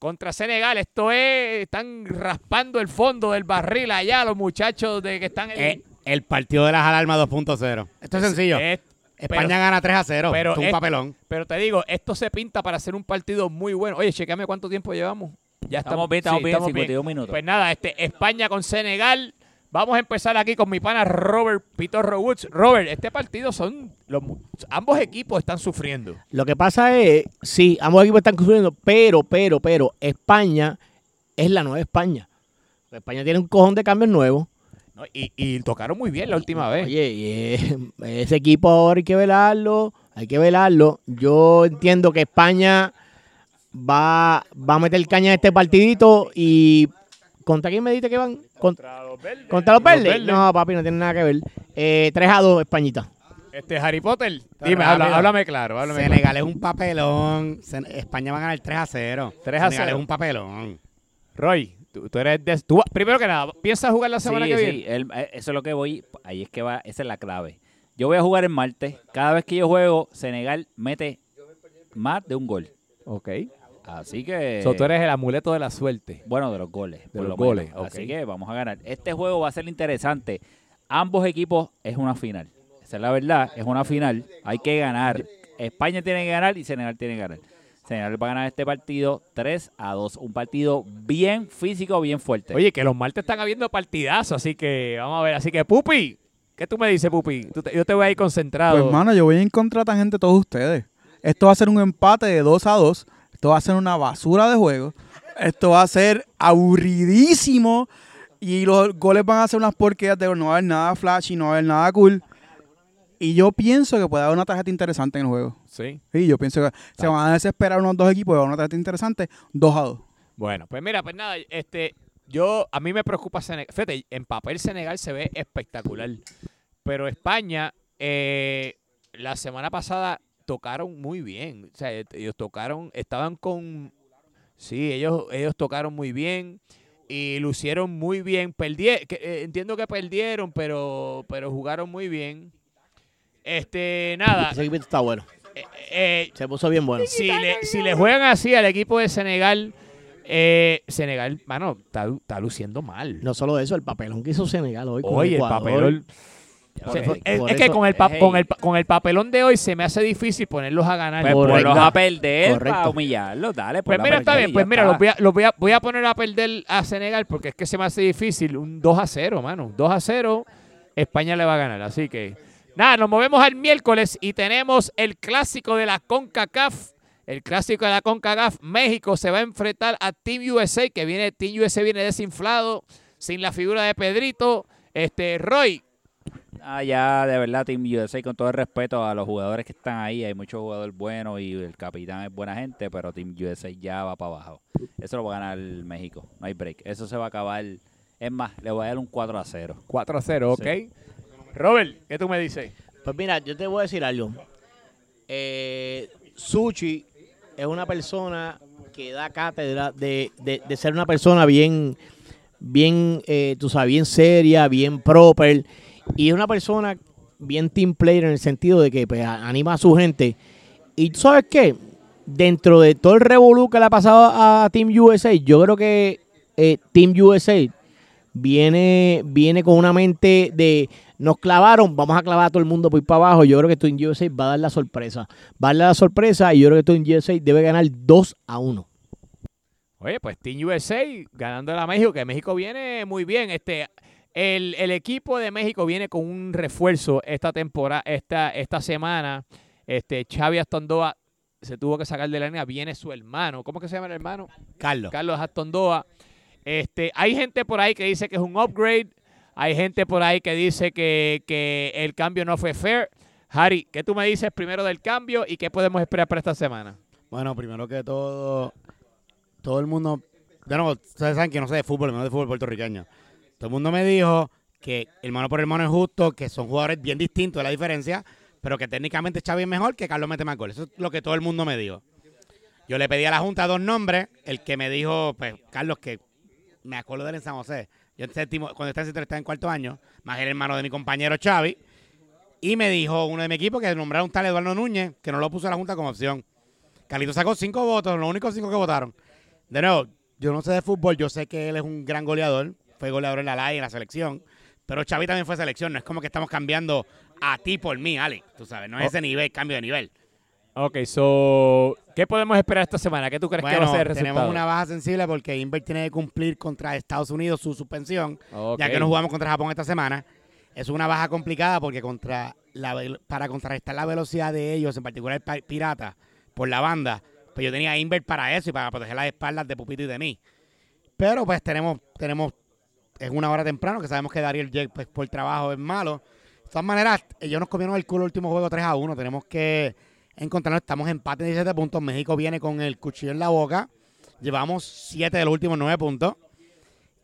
contra Senegal. Esto es, están raspando el fondo del barril allá los muchachos de que están en Eh, el partido de las alarmas 2.0. Esto es sencillo. es- España pero- gana 3 a 0. pero es un papelón. Pero te digo, esto se pinta para hacer un partido muy bueno. Oye, chequeame cuánto tiempo llevamos. Ya Estamos bien, estamos bien, 52 minutos. Pues nada, este España con Senegal. Vamos a empezar aquí con mi pana Robert Pitorro Woods. Robert, este partido son los ambos equipos están sufriendo. Lo que pasa es, sí, ambos equipos están construyendo, pero, pero, pero, España es la nueva España. España tiene un cojón de cambios nuevos. ¿No? Y, y tocaron muy bien la última vez. Oye, y, eh, ese equipo ahora hay que velarlo, hay que velarlo. Yo entiendo que España va, va a meter caña en este partidito y ¿contra quién me dijiste que van? Contra, los verdes. ¿contra los verdes? verdes. No, papi, no tiene nada que ver. Eh, 3 a 2, Españita. Este Harry Potter, dime, habla- háblame claro, háblame claro. Senegal es un papelón. España va a ganar 3 a 0. 3 a Senegal 0. es un papelón. Roy, tú, tú eres de, tú- primero que nada, ¿piensas jugar la semana sí, que sí, viene? el- eh, eso es lo que voy. Ahí es que va, esa es la clave. Yo voy a jugar el martes. Cada vez que yo juego, Senegal mete más de un gol. Ok. Así que. So, tú eres el amuleto de la suerte. Bueno, de los goles. De los lo goles, menos. Así que vamos a ganar. Este juego va a ser interesante. Ambos equipos es una final. Esa es la verdad. Es una final. Hay que ganar. España tiene que ganar y Senegal tiene que ganar. Senegal va a ganar este partido 3 a 2. Un partido bien físico, bien fuerte. Oye, que los martes están habiendo partidazos, así que vamos a ver. Así que, Pupi, ¿qué tú me dices, Pupi? Tú te- yo te voy ahí concentrado. Pues hermano, yo voy a encontrar a tanta gente todos ustedes. Esto va a ser un empate de 2 a 2. Esto va a ser una basura de juego. Esto va a ser aburridísimo. Y los goles van a ser unas porquerías de no va a haber nada flashy, no va a haber nada cool. Y yo pienso que puede haber una tarjeta interesante en el juego. Sí. Sí, yo pienso que se van a desesperar unos dos equipos y va a tarjeta interesante 2 a 2. Bueno, pues mira, pues nada, este, yo, a mí me preocupa Senegal. Fíjate, en papel Senegal se ve espectacular. Pero España, eh, la semana pasada tocaron muy bien. O sea, ellos tocaron, estaban con, sí, ellos, ellos tocaron muy bien. y lucieron muy bien. Perdie- que, eh, entiendo que perdieron, pero, pero jugaron muy bien. Este, nada. Ese equipo está bueno. Eh, Se puso bien bueno. si, le, si le juegan así al equipo de Senegal, eh, Senegal, mano, está, está luciendo mal. No solo eso, el papelón que hizo Senegal hoy con Oye, el papelón. Por Se- eso- es es que con el, pa- Ey. con, el, con el papelón de hoy se me hace difícil ponerlos a ganar. Pues Correcto. ponlos a perder Correcto. para humillarlos, dale. Pues mira, está bien, pues mira, está. los voy, a, los voy, a, voy a poner a perder a Senegal porque es que se me hace difícil. Un 2 a 0, mano. 2 a 0, España le va a ganar. Así que, nada, nos movemos al miércoles y tenemos el clásico de la CONCACAF. El clásico de la CONCACAF. México se va a enfrentar a Team USA, que viene, Team USA viene desinflado, sin la figura de Pedrito. Este, Roy, Ah, ya, de verdad, Team USA, con todo el respeto a los jugadores que están ahí, hay muchos jugadores buenos y el capitán es buena gente, pero Team USA ya va para abajo. Eso lo va a ganar México, no hay break. Eso se va a acabar. Es más, le voy a dar un 4 a 0. 4 a 0, ok. Sí. Robert, ¿qué tú me dices? Pues mira, yo te voy a decir algo. Eh, es una persona que da cátedra de, de- ser una persona bien, bien, eh, tú sabes, bien seria, bien proper. Y es una persona bien team player en el sentido de que pues, anima a su gente. Y tú sabes qué, dentro de todo el revolú que le ha pasado a Team USA, yo creo que eh, Team USA viene, viene con una mente de nos clavaron, vamos a clavar a todo el mundo por ir para abajo. Yo creo que Team USA va a dar la sorpresa. Va a dar la sorpresa y yo creo que Team USA debe ganar 2 a 1. Oye, pues Team USA ganando a México, que México viene muy bien. Este, el, el equipo de México viene con un refuerzo esta temporada, esta, esta semana. Este, Xavi Astondoa se tuvo que sacar de la línea. Viene su hermano. ¿Cómo que se llama el hermano? Carlos. Carlos Astondoa. Este, hay gente por ahí que dice que es un upgrade. Hay gente por ahí que dice que, que el cambio no fue fair. Harry, ¿qué tú me dices primero del cambio y qué podemos esperar para esta semana? Bueno, primero que todo, todo el mundo, de nuevo, ustedes saben que no sé de fútbol, menos de fútbol puertorriqueño. Todo el mundo me dijo que hermano por hermano es justo, que son jugadores bien distintos de la diferencia, pero que técnicamente Xavi es mejor que Carlos mete más. Eso es lo que todo el mundo me dijo. Yo le pedí a la Junta dos nombres, el que me dijo, pues, Carlos, que me acuerdo de él en San José. Yo en séptimo, cuando estaba en séptimo, estaba en cuarto año, más el hermano de mi compañero Xavi. Y me dijo uno de mi equipo que nombrara un tal Eduardo Núñez, que no lo puso a la Junta como opción. Carlito sacó cinco votos, los únicos cinco que votaron. De nuevo, yo no sé de fútbol, yo sé que él es un gran goleador, fue goleador en la LAI, en la selección, pero Xavi también fue selección, no es como que estamos cambiando a ti por mí, Ale, tú sabes, no es Oh. ese nivel, cambio de nivel. Ok, so, ¿qué podemos esperar esta semana? ¿Qué tú crees que va a ser el resultado? tenemos una baja sensible porque Inver tiene que cumplir contra Estados Unidos su suspensión, ya que no jugamos contra Japón esta semana. Es una baja complicada porque contra la, para contrarrestar la velocidad de ellos, en particular el Pirata, por la banda, pues yo tenía a Inver para eso y para proteger las espaldas de Pupito y de mí. Pero pues tenemos, tenemos, es una hora temprano, que sabemos que Dariel Jack pues, por trabajo es malo. De todas maneras, ellos nos comieron el culo el último juego 3 a 1. Tenemos que encontrarnos, estamos en empate de 17 puntos. México viene con el cuchillo en la boca. Llevamos 7 de los últimos 9 puntos.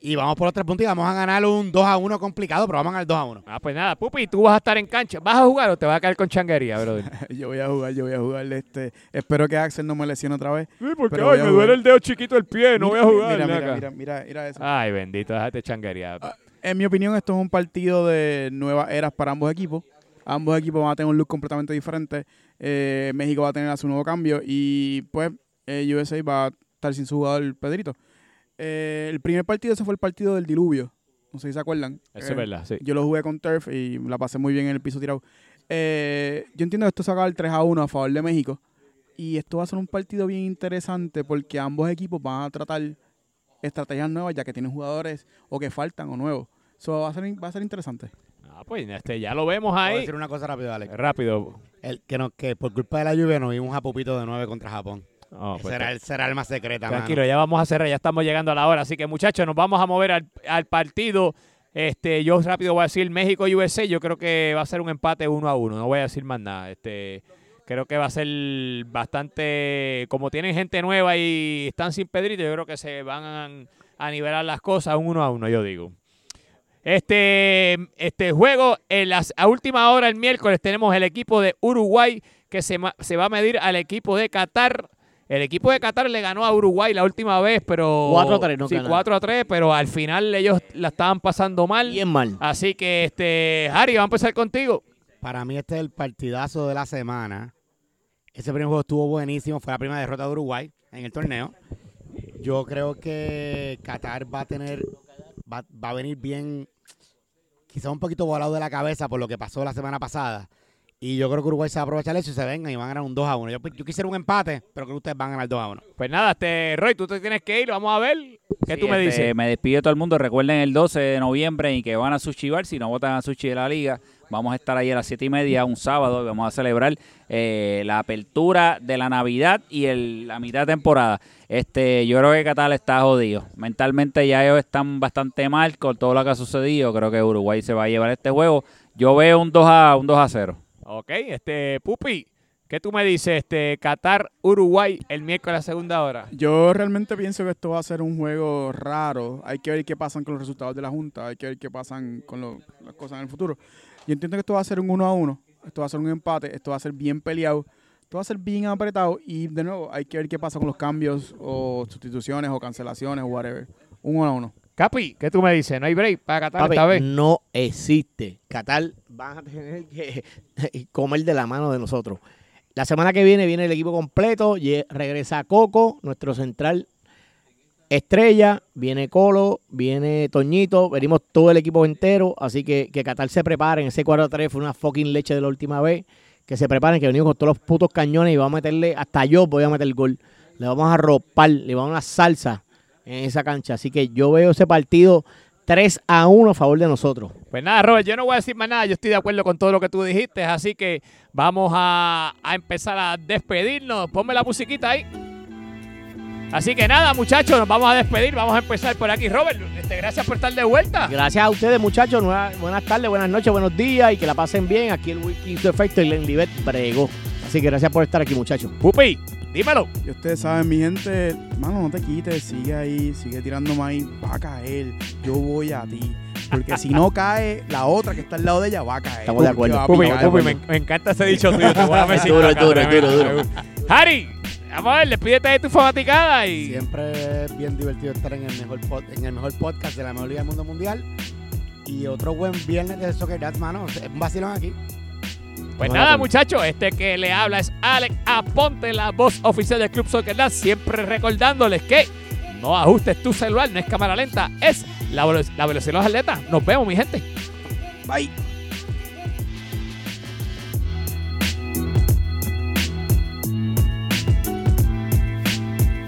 Y vamos por los 3 puntos y vamos a ganar un 2 a 1 complicado, pero vamos a ganar 2 a 1. Ah, pues nada, Pupi, tú vas a estar en cancha. ¿Vas a jugar o te vas a caer con changuería, brother? Yo voy a jugar, yo voy a jugar. Este, espero que Axel no me lesione otra vez. Sí, porque ay, me duele el dedo chiquito del pie, no voy a jugar. Mira, mira, mira, mira, mira eso. Ay, bendito, déjate changuería. Ah, En mi opinión, esto es un partido de nuevas eras para ambos equipos. Ambos equipos van a tener un look completamente diferente. Eh, México va a tener a su nuevo cambio y pues eh, USA va a estar sin su jugador Pedrito. Eh, el primer partido ese fue el partido del diluvio. No sé si se acuerdan. Eso es verdad, sí. Yo lo jugué con Turf y la pasé muy bien en el piso tirado. Eh, yo entiendo que esto se acaba el 3 a 1 a favor de México. Y esto va a ser un partido bien interesante porque ambos equipos van a tratar estrategias nuevas ya que tienen jugadores o que faltan o nuevos. Eso va a ser, va a ser interesante. Ah, pues este, ya lo vemos Voy a ahí. decir una cosa rápido, Alex. Rápido. El, que, por culpa de la lluvia nos vimos a Pupito de 9 contra Japón. Oh, pues, será, el, será el más secreta, mano. Tranquilo, ya vamos a cerrar, ya estamos llegando a la hora. Así que, muchachos, nos vamos a mover al, al partido. Este, yo rápido voy a decir México-USA. Yo creo que va a ser un empate uno a uno. No voy a decir más nada. Este, creo que va a ser bastante. Como tienen gente nueva y están sin Pedrito, yo creo que se van a, a nivelar las cosas un uno a uno, yo digo. Este, este juego, en las, a última hora el miércoles tenemos el equipo de Uruguay que se, va a medir al equipo de Qatar. El equipo de Qatar le ganó a Uruguay la última vez, pero... 4-3 no Sí, ganaron. 4 a 3, pero al final ellos la estaban pasando mal. Bien mal. Así que, este, Harry, vamos a empezar contigo. Para mí este es el partidazo de la semana. Ese primer juego estuvo buenísimo. Fue la primera derrota de Uruguay en el torneo. Yo creo que Qatar va a tener, va, va a venir bien, quizá un poquito volado de la cabeza por lo que pasó la semana pasada. Y yo creo que Uruguay se va a aprovechar eso y se vengan y van a ganar un 2 a 1. Yo, yo quisiera un empate, pero creo que ustedes van a ganar 2 a 1. Pues nada, este, Roy, tú te tienes que ir, vamos a ver. ¿Qué Sí, tú me este, dices? Me despido de todo el mundo. Recuerden el 12 de noviembre y que van a Sushi Bar. Si no votan a Sushi de la Liga, vamos a estar ahí a las 7 y media, un sábado. y Vamos a celebrar eh, la apertura de la Navidad y el- la mitad de temporada. Este, yo creo que Qatar está jodido. Mentalmente ya ellos están bastante mal con todo lo que ha sucedido. Creo que Uruguay se va a llevar este juego. Yo veo un 2 a, un 2 a 0. Ok, este, Pupi, ¿qué tú me dices? Este, Qatar, Uruguay, el miércoles a la segunda hora. Yo realmente pienso que esto va a ser un juego raro. Hay que ver qué pasan con los resultados de la Junta. Hay que ver qué pasan con lo- las cosas en el futuro. Yo entiendo que esto va a ser un uno a uno. Esto va a ser un empate. Esto va a ser bien peleado. Esto va a ser bien apretado. Y de nuevo, hay que ver qué pasa con los cambios o sustituciones o cancelaciones o whatever. Un uno a uno. Capi, ¿qué tú me dices? No hay break para Qatar Papi, esta vez. no existe. Qatar van a tener que comer de la mano de nosotros. La semana que viene viene el equipo completo. Regresa Coco, nuestro central estrella. Viene Colo, viene Toñito. Venimos todo el equipo entero. Así que que Qatar se preparen. Ese 4-3 fue una fucking leche de la última vez. Que se preparen, que venimos con todos los putos cañones y vamos a meterle, hasta yo voy a meter el gol. Le vamos a ropar, le vamos a una salsa en esa cancha. Así que yo veo ese partido 3 a 1 a favor de nosotros. Pues nada, Robert, yo no voy a decir más nada. Yo estoy de acuerdo con todo lo que tú dijiste. Así que vamos a, a empezar a despedirnos. Ponme la musiquita ahí. Así que nada, muchachos, nos vamos a despedir. Vamos a empezar por aquí. Robert, este, gracias por estar de vuelta. Gracias a ustedes, muchachos. Nueva- buenas tardes, buenas noches, buenos días y que la pasen bien. Aquí el Wiki efecto y el Libet bregó. Así que gracias por estar aquí, muchachos. Pupi, dímelo. Y ustedes saben, mi gente, mano, no te quites, sigue ahí, sigue tirando maíz, va a caer, yo voy a ti. Porque si no cae, la otra que está al lado de ella va a caer. Estamos de acuerdo. Pupi. Pupi, me, me encanta ese dicho tuyo. Te voy a decir Duro, acá, duro, duro, duro. Harry, vamos a ver, despídete de tu fanaticada y... Siempre es bien divertido estar en el mejor pod- en el mejor podcast de la mejor liga del mundo mundial. Y otro buen viernes de Soccer Dad, mano. Es un vacilón aquí. Pues nada, muchachos, este que le habla es Alex Aponte, la voz oficial del Club Soccer siempre recordándoles que no ajustes tu celular, no es cámara lenta, es la velocidad de los atletas. Nos vemos, mi gente. Bye.